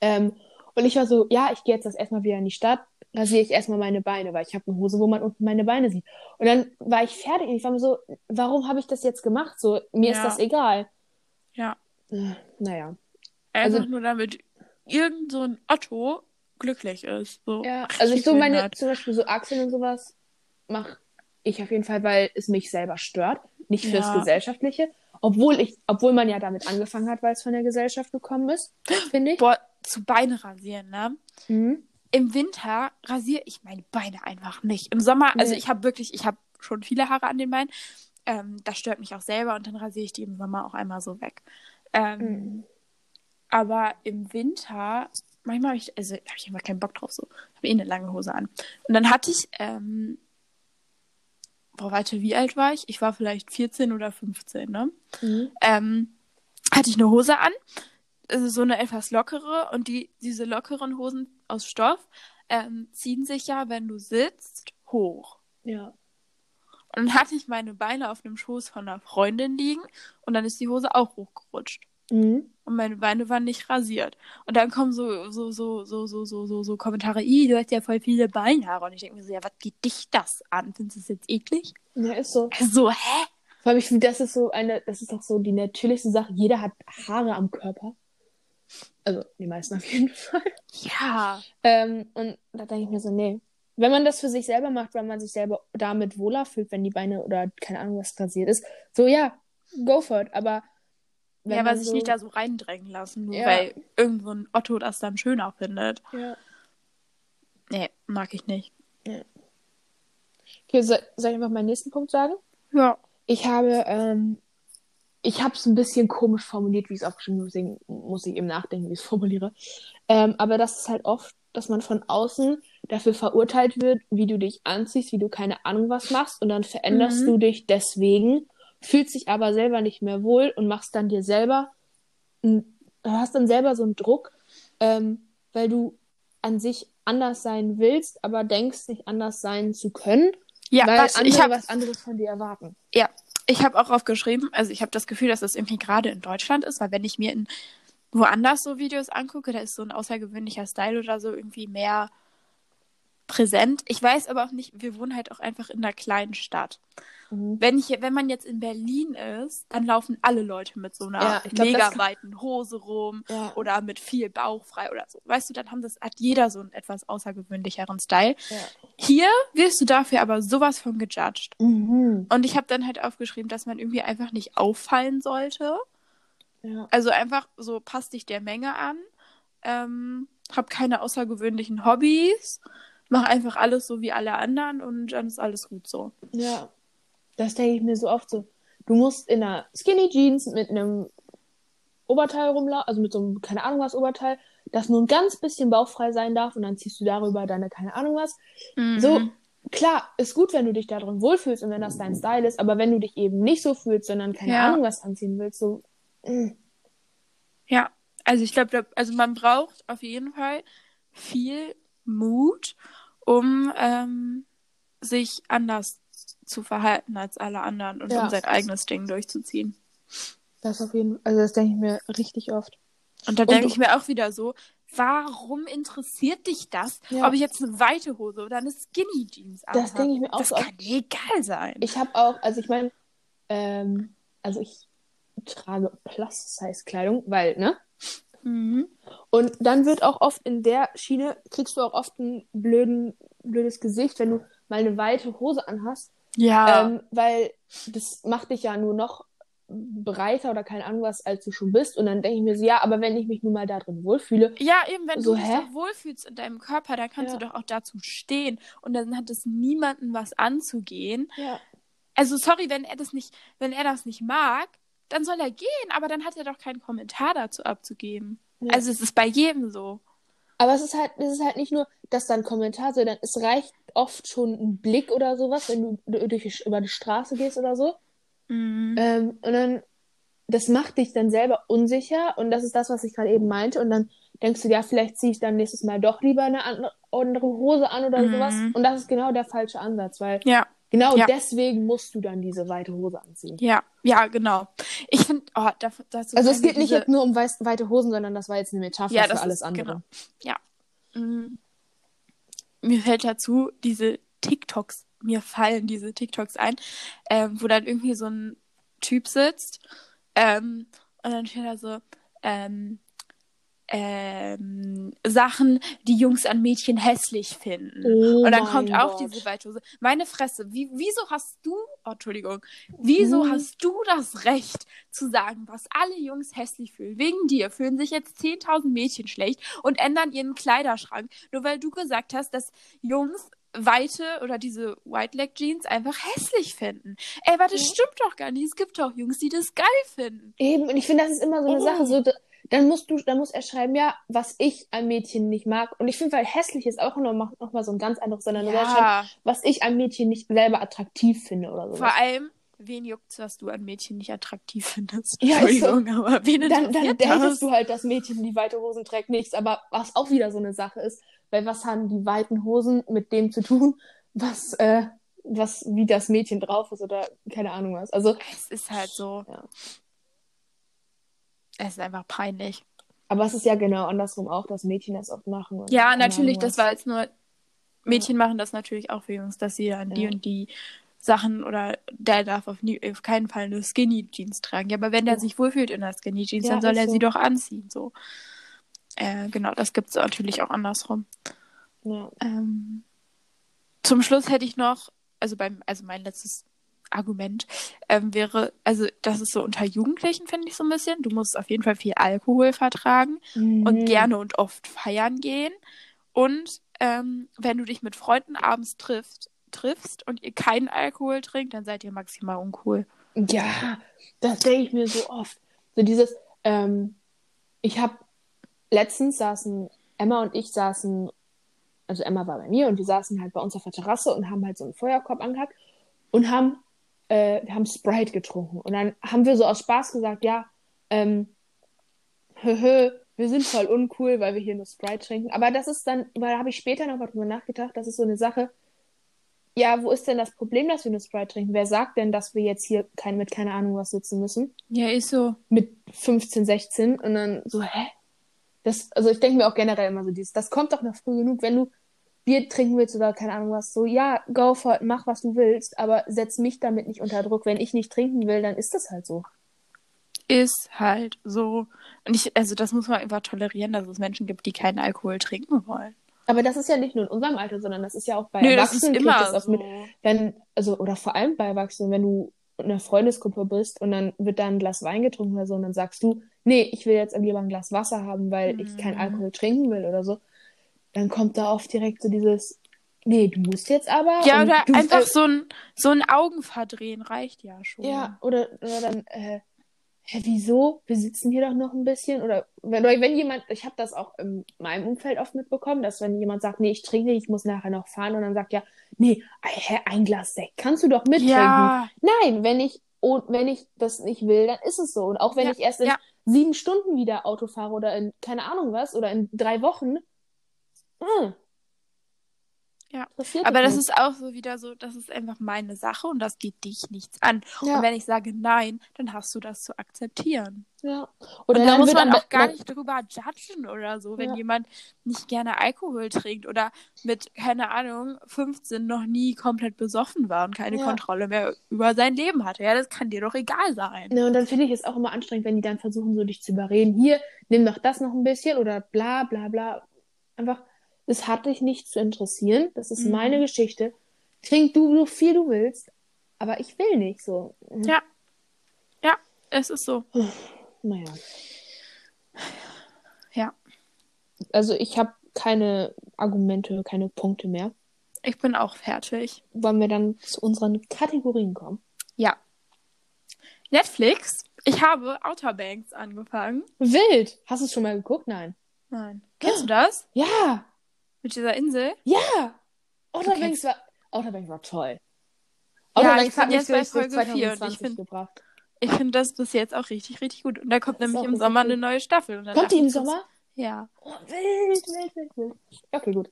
Ähm, und ich war so, ja, ich gehe jetzt das erstmal wieder in die Stadt, rasiere ich erstmal meine Beine, weil ich habe eine Hose, wo man unten meine Beine sieht. Und dann war ich fertig und ich war mir so, warum habe ich das jetzt gemacht? So, mir ja. ist das egal. Ja. Äh, naja. Einfach also, nur damit irgend so ein Otto glücklich ist. So ja, also ich so meine, zum Beispiel so Achseln und sowas mache ich auf jeden Fall, weil es mich selber stört, nicht fürs ja. Gesellschaftliche. Obwohl ich, obwohl man ja damit angefangen hat, weil es von der Gesellschaft gekommen ist, finde ich. Boah, zu Beine rasieren, ne? Mhm im Winter rasiere ich meine Beine einfach nicht. Im Sommer, also ich habe wirklich, ich habe schon viele Haare an den Beinen. Ähm, das stört mich auch selber und dann rasiere ich die im Sommer auch einmal so weg. Ähm, mhm. Aber im Winter, manchmal habe ich, also habe ich einfach keinen Bock drauf so. Habe eh eine lange Hose an. Und dann hatte ich, ähm, boah, warte, wie alt war ich? Ich war vielleicht 14 oder 15, ne? Mhm. Ähm, hatte ich eine Hose an, also so eine etwas lockere und die, diese lockeren Hosen aus Stoff ähm, ziehen sich ja, wenn du sitzt, hoch. Ja. Und dann hatte ich meine Beine auf dem Schoß von einer Freundin liegen und dann ist die Hose auch hochgerutscht. Mhm. Und meine Beine waren nicht rasiert. Und dann kommen so, so, so, so, so, so, so, so Kommentare, i, du hast ja voll viele Beinhaare. Und ich denke mir so, ja, was geht dich das an? Findest du das jetzt eklig? Ja, ist so. So, hä? Vor allem, ich finde, das ist so eine, das ist doch so die natürlichste Sache. Jeder hat Haare am Körper. Also, die meisten auf jeden Fall. Ja. Ähm, und da denke ich mir so, nee. Wenn man das für sich selber macht, weil man sich selber damit wohler fühlt, wenn die Beine oder keine Ahnung was rasiert ist, so ja, go for it. Aber ja, aber sich so... nicht da so reindrängen lassen, nur ja. weil irgendwo ein Otto das dann schöner findet. Ja. Nee, mag ich nicht. Ja. Okay, soll, soll ich einfach meinen nächsten Punkt sagen? Ja. Ich habe, ähm, ich habe es ein bisschen komisch formuliert, wie ich es aufgeschrieben habe, deswegen muss ich eben nachdenken, wie ich es formuliere. Ähm, aber das ist halt oft, dass man von außen dafür verurteilt wird, wie du dich anziehst, wie du keine Ahnung was machst und dann veränderst mhm. du dich deswegen fühlst dich aber selber nicht mehr wohl und machst dann dir selber, hast dann selber so einen Druck, ähm, weil du an sich anders sein willst, aber denkst nicht anders sein zu können, ja, weil was, andere ich hab, was anderes von dir erwarten. Ja, ich habe auch aufgeschrieben, also ich habe das Gefühl, dass das irgendwie gerade in Deutschland ist, weil wenn ich mir in woanders so Videos angucke, da ist so ein außergewöhnlicher Style oder so irgendwie mehr präsent. Ich weiß aber auch nicht, wir wohnen halt auch einfach in einer kleinen Stadt. Mhm. Wenn, ich, wenn man jetzt in Berlin ist, dann laufen alle Leute mit so einer ja, glaub, mega weiten Hose rum ja. oder mit viel Bauch frei oder so. Weißt du, dann haben das, hat jeder so einen etwas außergewöhnlicheren Style. Ja. Hier wirst du dafür aber sowas von gejudged. Mhm. Und ich habe dann halt aufgeschrieben, dass man irgendwie einfach nicht auffallen sollte. Also einfach so, passt dich der Menge an. Ähm, hab keine außergewöhnlichen Hobbys mach einfach alles so wie alle anderen und dann ist alles gut so. Ja, das denke ich mir so oft so. Du musst in einer Skinny Jeans mit einem Oberteil rumlaufen, also mit so einem, keine Ahnung was, Oberteil, das nur ein ganz bisschen bauchfrei sein darf und dann ziehst du darüber deine, keine Ahnung was. Mhm. So, klar, ist gut, wenn du dich da drin wohlfühlst und wenn das dein Style ist, aber wenn du dich eben nicht so fühlst, sondern keine ja. Ahnung was anziehen willst, so. Mh. Ja, also ich glaube, also man braucht auf jeden Fall viel Mut um ähm, sich anders zu verhalten als alle anderen und ja. um sein eigenes Ding durchzuziehen. Das auf jeden Fall, also das denke ich mir richtig oft. Und da denke ich mir auch wieder so, warum interessiert dich das, ja. ob ich jetzt eine weite Hose oder eine Skinny Jeans habe? Das denke ich mir auch. Das so kann dir egal sein. Ich habe auch, also ich meine, ähm, also ich trage Plus-Size-Kleidung, weil, ne? Mhm. Und dann wird auch oft in der Schiene, kriegst du auch oft ein blöden, blödes Gesicht, wenn du mal eine weite Hose anhast. Ja. Ähm, weil das macht dich ja nur noch breiter oder keine Ahnung was, als du schon bist. Und dann denke ich mir so, ja, aber wenn ich mich nun mal da drin wohlfühle. Ja, eben, wenn so, du dich hä? doch wohlfühlst in deinem Körper, dann kannst ja. du doch auch dazu stehen. Und dann hat es niemanden was anzugehen. Ja. Also sorry, wenn er das nicht, wenn er das nicht mag, dann soll er gehen, aber dann hat er doch keinen Kommentar dazu abzugeben. Ja. Also es ist bei jedem so. Aber es ist halt, es ist halt nicht nur, dass da ein Kommentar, sondern es reicht oft schon ein Blick oder sowas, wenn du durch, über die Straße gehst oder so. Mhm. Ähm, und dann, das macht dich dann selber unsicher und das ist das, was ich gerade eben meinte. Und dann denkst du, ja, vielleicht ziehe ich dann nächstes Mal doch lieber eine andere Hose an oder mhm. sowas. Und das ist genau der falsche Ansatz, weil ja. Genau ja. deswegen musst du dann diese weite Hose anziehen. Ja, ja, genau. Ich finde, oh, das, das Also es geht diese... nicht jetzt nur um weiß, weite Hosen, sondern das war jetzt eine Metapher ja, für alles ist, andere. Genau. Ja. Mhm. Mir fällt dazu diese TikToks, mir fallen diese TikToks ein, ähm, wo dann irgendwie so ein Typ sitzt ähm, und dann steht da so, ähm, ähm, Sachen, die Jungs an Mädchen hässlich finden. Oh und dann kommt auch Gott. diese Weithose. Meine Fresse, wie, wieso hast du, oh, Entschuldigung, wieso hm. hast du das Recht zu sagen, was alle Jungs hässlich fühlen? Wegen dir fühlen sich jetzt 10.000 Mädchen schlecht und ändern ihren Kleiderschrank, nur weil du gesagt hast, dass Jungs weite oder diese White Leg Jeans einfach hässlich finden. Ey, warte, das stimmt doch gar nicht. Es gibt doch Jungs, die das geil finden. Eben, und ich finde, das ist immer so eine oh. Sache, so, dann musst du, dann muss er schreiben, ja, was ich an Mädchen nicht mag. Und ich finde, weil hässlich ist auch noch, noch mal so ein ganz anderes, sondern ja. schreiben, was ich an Mädchen nicht selber attraktiv finde oder so. Vor allem, wen juckt's, was du an Mädchen nicht attraktiv findest? Ja, Entschuldigung, so, aber wen dann, dann, dann hättest du halt das Mädchen, die weite Hosen trägt, nichts. Aber was auch wieder so eine Sache ist, weil was haben die weiten Hosen mit dem zu tun, was, äh, was, wie das Mädchen drauf ist oder keine Ahnung was. Also. Es ist halt so. Ja. Es ist einfach peinlich. Aber es ist ja genau andersrum auch, dass Mädchen das oft machen. ja, natürlich, das war jetzt nur. Mädchen ja. machen das natürlich auch für Jungs, dass sie dann ja. die und die Sachen oder der darf auf, nie, auf keinen Fall eine Skinny Jeans tragen. Ja, aber wenn der sich wohlfühlt in der Skinny Jeans, dann soll er so. sie doch anziehen. So. Äh, genau, das gibt es natürlich auch andersrum. Ähm, zum Schluss hätte ich noch, also beim, also mein letztes Argument ähm, wäre, also das ist so unter Jugendlichen, finde ich so ein bisschen. Du musst auf jeden Fall viel Alkohol vertragen mhm. und gerne und oft feiern gehen. Und ähm, wenn du dich mit Freunden abends triffst, triffst und ihr keinen Alkohol trinkt, dann seid ihr maximal uncool. Ja, das denke ich mir so oft. So dieses, ähm, ich habe letztens saßen Emma und ich saßen, also Emma war bei mir und wir saßen halt bei uns auf der Terrasse und haben halt so einen Feuerkorb angehackt und haben äh, wir haben Sprite getrunken. Und dann haben wir so aus Spaß gesagt, ja, ähm, höhö, wir sind voll uncool, weil wir hier nur Sprite trinken. Aber das ist dann, weil da habe ich später noch mal drüber nachgedacht, das ist so eine Sache. Ja, wo ist denn das Problem, dass wir nur Sprite trinken? Wer sagt denn, dass wir jetzt hier kein, mit keine Ahnung was sitzen müssen? Ja, ist so. Mit 15, 16 und dann so, hä? Das, also ich denke mir auch generell immer so dieses, das kommt doch noch früh genug, wenn du Bier trinken willst oder keine Ahnung was, so, ja, go for it, mach was du willst, aber setz mich damit nicht unter Druck. Wenn ich nicht trinken will, dann ist das halt so. Ist halt so. Und ich, also das muss man einfach tolerieren, dass es Menschen gibt, die keinen Alkohol trinken wollen. Aber das ist ja nicht nur in unserem Alter, sondern das ist ja auch bei Nö, Erwachsenen. Das ist immer das so. mit, wenn, also, oder vor allem bei Erwachsenen, wenn du in einer Freundesgruppe bist und dann wird da ein Glas Wein getrunken oder so und dann sagst du, nee, ich will jetzt lieber ein Glas Wasser haben, weil mhm. ich keinen Alkohol trinken will oder so dann kommt da oft direkt so dieses, nee, du musst jetzt aber. Ja, oder einfach äh, so ein, so ein Augenverdrehen reicht ja schon. Ja, oder, oder dann, äh, hä, wieso? Wir sitzen hier doch noch ein bisschen. Oder wenn, oder wenn jemand, ich habe das auch in meinem Umfeld oft mitbekommen, dass wenn jemand sagt, nee, ich trinke, ich muss nachher noch fahren und dann sagt ja, nee, hä, ein Glas Sekt kannst du doch mittrinken. Ja. Nein, wenn ich, und wenn ich das nicht will, dann ist es so. Und auch wenn ja, ich erst in ja. sieben Stunden wieder Auto fahre oder in keine Ahnung was oder in drei Wochen, hm. Ja, aber das nicht. ist auch so wieder so, das ist einfach meine Sache und das geht dich nichts an. Ja. Und wenn ich sage nein, dann hast du das zu akzeptieren. Ja. Oder und da muss man auch gar nicht drüber judgen oder so, wenn ja. jemand nicht gerne Alkohol trinkt oder mit, keine Ahnung, 15 noch nie komplett besoffen war und keine ja. Kontrolle mehr über sein Leben hatte. Ja, das kann dir doch egal sein. Ja, und dann finde ich es auch immer anstrengend, wenn die dann versuchen, so dich zu überreden. Hier, nimm doch das noch ein bisschen oder bla bla bla. Einfach es hat dich nicht zu interessieren. Das ist mhm. meine Geschichte. Trink du so viel du willst, aber ich will nicht so. Ja. Ja, es ist so. Naja. Ja. Also ich habe keine Argumente, keine Punkte mehr. Ich bin auch fertig. Wollen wir dann zu unseren Kategorien kommen? Ja. Netflix. Ich habe Outer Banks angefangen. Wild. Hast du es schon mal geguckt? Nein. Nein. Kennst du das? Ja. Mit dieser Insel? Ja! Outer okay. Banks war, Outer Banks war toll. Outer ja, hat jetzt bei Folge 4 und ich finde ich finde das bis jetzt auch richtig, richtig gut. Und da kommt nämlich im Sommer gut. eine neue Staffel. kommt die im Sommer? Ja. Oh, wild, wild, wild, wild. Okay, gut.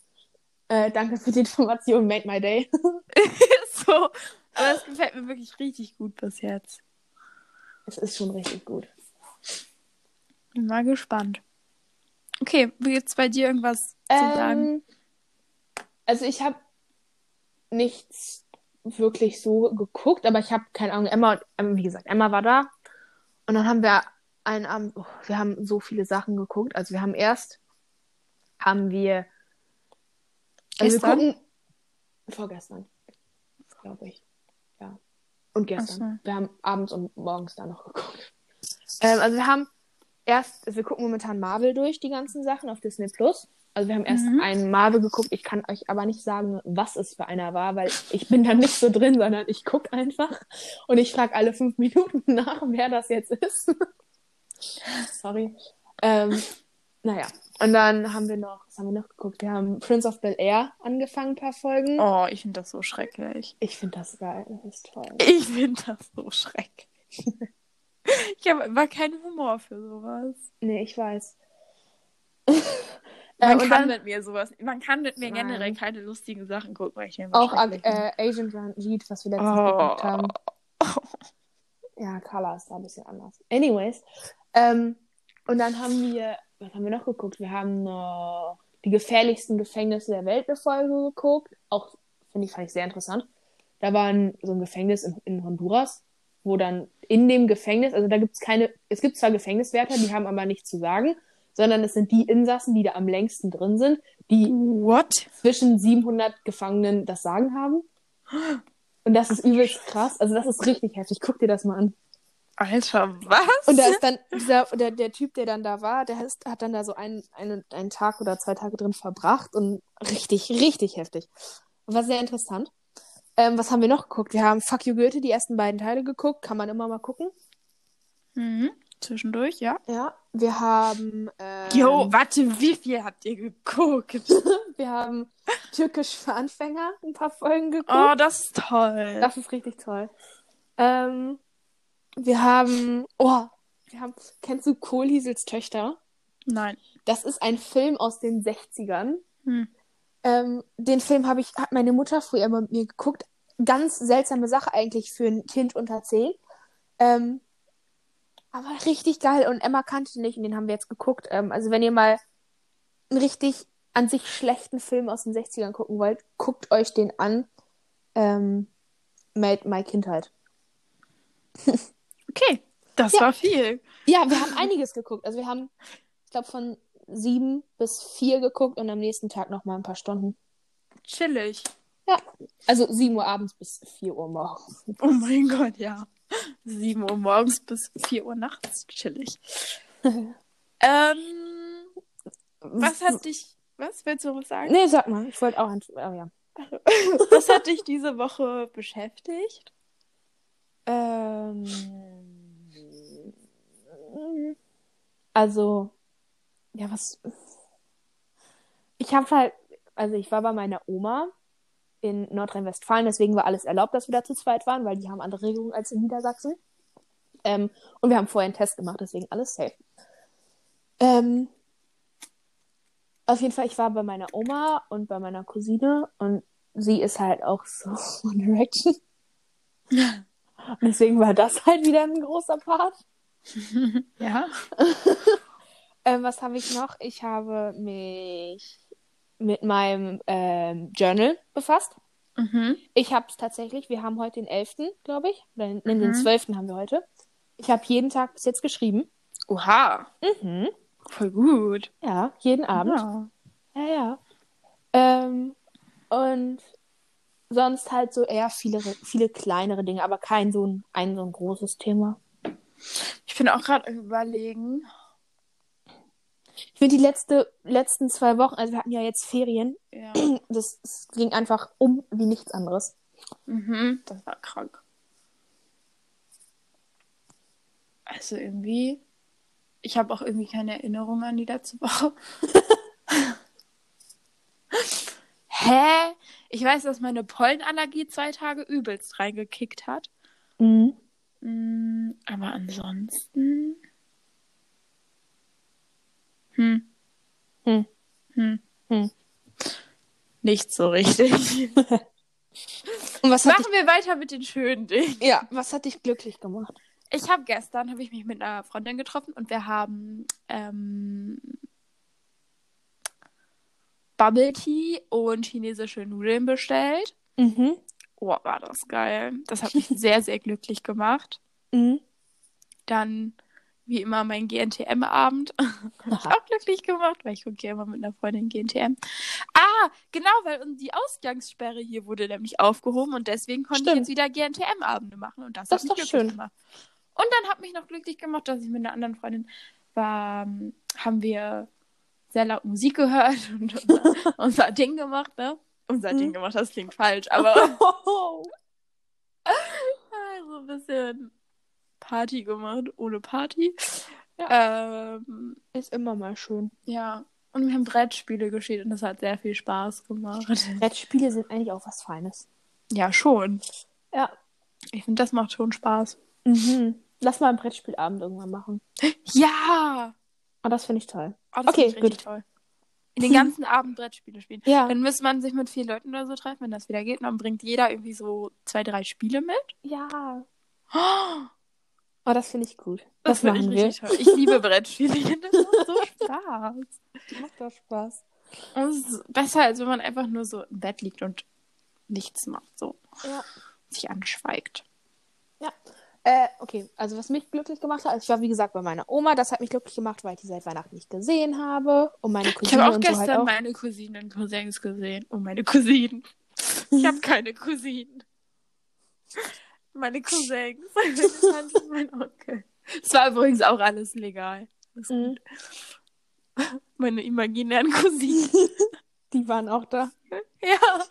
Äh, danke für die Information, made my day. so, aber es gefällt mir wirklich richtig gut bis jetzt. Es ist schon richtig gut. Bin mal gespannt. Okay, gibt es bei dir irgendwas ähm, zu sagen? Also ich habe nichts wirklich so geguckt, aber ich habe keine Ahnung. Emma, wie gesagt, Emma war da und dann haben wir einen Abend, oh, wir haben so viele Sachen geguckt. Also wir haben erst, haben wir, also wir gucken, vorgestern, glaube ich, ja, und gestern. So. Wir haben abends und morgens da noch geguckt. Ähm, also wir haben erst, wir gucken momentan Marvel durch, die ganzen Sachen auf Disney Plus. Also wir haben erst mhm. einen Marvel geguckt. Ich kann euch aber nicht sagen, was es für einer war, weil ich bin da nicht so drin, sondern ich gucke einfach und ich frage alle fünf Minuten nach, wer das jetzt ist. Sorry. Ähm, naja, Und dann haben wir noch, was haben wir noch geguckt? Wir haben Prince of Bel Air angefangen, ein paar Folgen. Oh, ich finde das so schrecklich. Ich finde das geil, das ist toll. Ich finde das so schrecklich. ich habe immer keinen Humor für sowas. Nee, ich weiß. Man äh, kann dann, mit mir sowas, man kann mit mir nein. generell keine lustigen Sachen gucken, ich Auch äh, Agent Ranjit, was wir letztens oh. geguckt haben. Ja, Color ist da ein bisschen anders. Anyways, ähm, und dann haben wir, was haben wir noch geguckt? Wir haben noch die gefährlichsten Gefängnisse der Welt eine Folge geguckt. Auch, finde ich, fand ich sehr interessant. Da war ein, so ein Gefängnis in, in Honduras, wo dann in dem Gefängnis, also da gibt es keine, es gibt zwar Gefängniswärter, die haben aber nichts zu sagen sondern es sind die Insassen, die da am längsten drin sind, die What? zwischen 700 Gefangenen das Sagen haben. Und das ist übelst krass. Also das ist richtig heftig. Guck dir das mal an. Alter, was? Und da ist dann dieser, der, der Typ, der dann da war, der ist, hat dann da so einen, einen, einen Tag oder zwei Tage drin verbracht und richtig, richtig heftig. War sehr interessant. Ähm, was haben wir noch geguckt? Wir haben Fuck You Goethe, die ersten beiden Teile geguckt. Kann man immer mal gucken. Mhm. Zwischendurch, ja. Ja, wir haben. Ähm, jo, warte, wie viel habt ihr geguckt? wir haben Türkisch für Anfänger ein paar Folgen geguckt. Oh, das ist toll. Das ist richtig toll. Ähm, wir haben. Oh, wir haben. Kennst du Kohlhiesels Töchter? Nein. Das ist ein Film aus den 60ern. Hm. Ähm, den Film habe ich, hat meine Mutter früher immer mit mir geguckt. Ganz seltsame Sache eigentlich für ein Kind unter 10. Ähm, aber richtig geil. Und Emma kannte nicht und den haben wir jetzt geguckt. Ähm, also wenn ihr mal einen richtig an sich schlechten Film aus den 60ern gucken wollt, guckt euch den an. Ähm, Made My Kindheit. okay, das ja. war viel. Ja, wir haben einiges geguckt. Also wir haben, ich glaube, von sieben bis vier geguckt und am nächsten Tag noch mal ein paar Stunden. Chillig. Ja, also sieben Uhr abends bis vier Uhr morgens. Oh mein Gott, ja. 7 Uhr morgens bis 4 Uhr nachts. Chillig. ähm, was hat dich. Was willst du was sagen? Nee, sag mal. Ich wollte auch. Ein, oh, ja. was hat dich diese Woche beschäftigt? Ähm. Also. Ja, was. Ich habe halt. Also, ich war bei meiner Oma in Nordrhein-Westfalen. Deswegen war alles erlaubt, dass wir da zu zweit waren, weil die haben andere Regelungen als in Niedersachsen. Ähm, und wir haben vorher einen Test gemacht, deswegen alles safe. Ähm, auf jeden Fall, ich war bei meiner Oma und bei meiner Cousine und sie ist halt auch so One Direction. Und deswegen war das halt wieder ein großer Part. ja. Ähm, was habe ich noch? Ich habe mich mit meinem ähm, Journal befasst. Mhm. Ich habe es tatsächlich, wir haben heute den 11., glaube ich, oder mhm. den 12. haben wir heute. Ich habe jeden Tag bis jetzt geschrieben. Oha. Mhm. Voll gut. Ja, jeden Abend. Ja, ja. ja. Ähm, und sonst halt so eher viele, viele kleinere Dinge, aber kein so ein, ein, so ein großes Thema. Ich bin auch gerade überlegen, ich finde die letzte, letzten zwei Wochen, also wir hatten ja jetzt Ferien, ja. das, das ging einfach um wie nichts anderes. Mhm, das war krank. Also irgendwie, ich habe auch irgendwie keine Erinnerung an die letzte Woche. Hä? Ich weiß, dass meine Pollenallergie zwei Tage übelst reingekickt hat. Mhm. Mm, aber ansonsten. Hm. Hm. Hm. Hm. Nicht so richtig. Und was Machen dich... wir weiter mit den schönen Dingen. Ja, was hat dich glücklich gemacht? Ich habe gestern habe ich mich mit einer Freundin getroffen und wir haben ähm, Bubble Tea und chinesische Nudeln bestellt. Mhm. Oh, war das geil. Das hat mich sehr, sehr glücklich gemacht. Mhm. Dann wie immer mein GNTM-Abend. Hat auch glücklich gemacht, weil ich gucke ja immer mit einer Freundin GNTM. Ah, genau, weil die Ausgangssperre hier wurde nämlich aufgehoben und deswegen konnte Stimmt. ich jetzt wieder GNTM-Abende machen und das, das hat mich glücklich schön. gemacht. Und dann hat mich noch glücklich gemacht, dass ich mit einer anderen Freundin war, haben wir sehr laut Musik gehört und unser, unser Ding gemacht, ne? Unser hm. Ding gemacht, das klingt falsch, aber also ein bisschen Party gemacht, ohne Party. Ja. Ähm, ist immer mal schön. Ja. Und wir haben Brettspiele gespielt und das hat sehr viel Spaß gemacht. Brettspiele sind eigentlich auch was Feines. Ja, schon. Ja. Ich finde, das macht schon Spaß. Mhm. Lass mal einen Brettspielabend irgendwann machen. Ja! Oh, das finde ich toll. Oh, okay, gut. toll. In den ganzen Abend Brettspiele spielen. Ja. Dann müsste man sich mit vier Leuten oder so treffen, wenn das wieder geht. Und dann bringt jeder irgendwie so zwei, drei Spiele mit. Ja. Oh, oh das finde ich gut. Das, das machen wir. Toll. Ich liebe Brettspiele. Das macht so Spaß. Macht doch Spaß. Und es ist besser, als wenn man einfach nur so im Bett liegt und nichts macht. So. Ja. Sich anschweigt. Ja. Äh, okay, also was mich glücklich gemacht hat, also ich war wie gesagt bei meiner Oma, das hat mich glücklich gemacht, weil ich die seit Weihnachten nicht gesehen habe. Und meine Cousine. Ich habe auch gestern so halt auch... meine Cousinen und Cousins gesehen. Und meine Cousinen. Ich habe keine Cousinen. Meine Cousins. mein Onkel. Es war übrigens auch alles legal. Mhm. Meine imaginären Cousinen. Die waren auch da. Ja.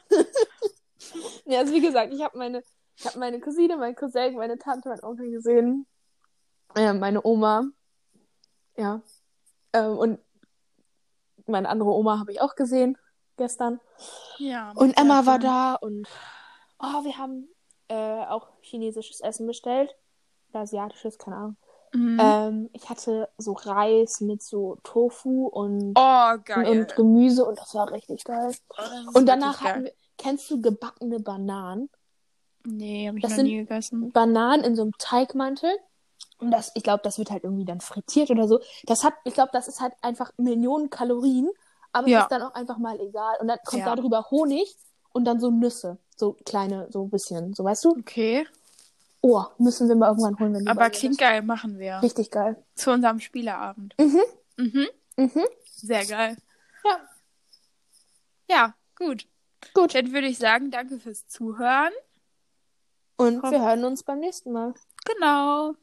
ja, also wie gesagt, ich habe meine ich habe meine Cousine, mein Cousin, meine Tante, mein Onkel gesehen. Ja, meine Oma. Ja. Ähm, und meine andere Oma habe ich auch gesehen gestern. Ja. Und Emma war da und oh, wir haben äh, auch chinesisches Essen bestellt. Oder asiatisches, keine Ahnung. Mhm. Ähm, ich hatte so Reis mit so Tofu und, oh, und Gemüse und das war richtig geil. Oh, und danach hatten wir, kennst du gebackene Bananen? Nee, habe ich das noch nie gegessen. Bananen in so einem Teigmantel. Und das, ich glaube, das wird halt irgendwie dann frittiert oder so. Das hat, ich glaube, das ist halt einfach Millionen Kalorien, aber ja. ist dann auch einfach mal egal. Und dann kommt ja. darüber Honig und dann so Nüsse. So kleine, so ein bisschen, so weißt du? Okay. Oh, müssen wir mal irgendwann holen, wenn du Aber klingt geil, machen wir. Richtig geil. Zu unserem Spieleabend. Mhm. Mhm. Mhm. Sehr geil. Ja. Ja, gut. Gut. Dann würde ich sagen, danke fürs Zuhören. Und Komm. wir hören uns beim nächsten Mal. Genau.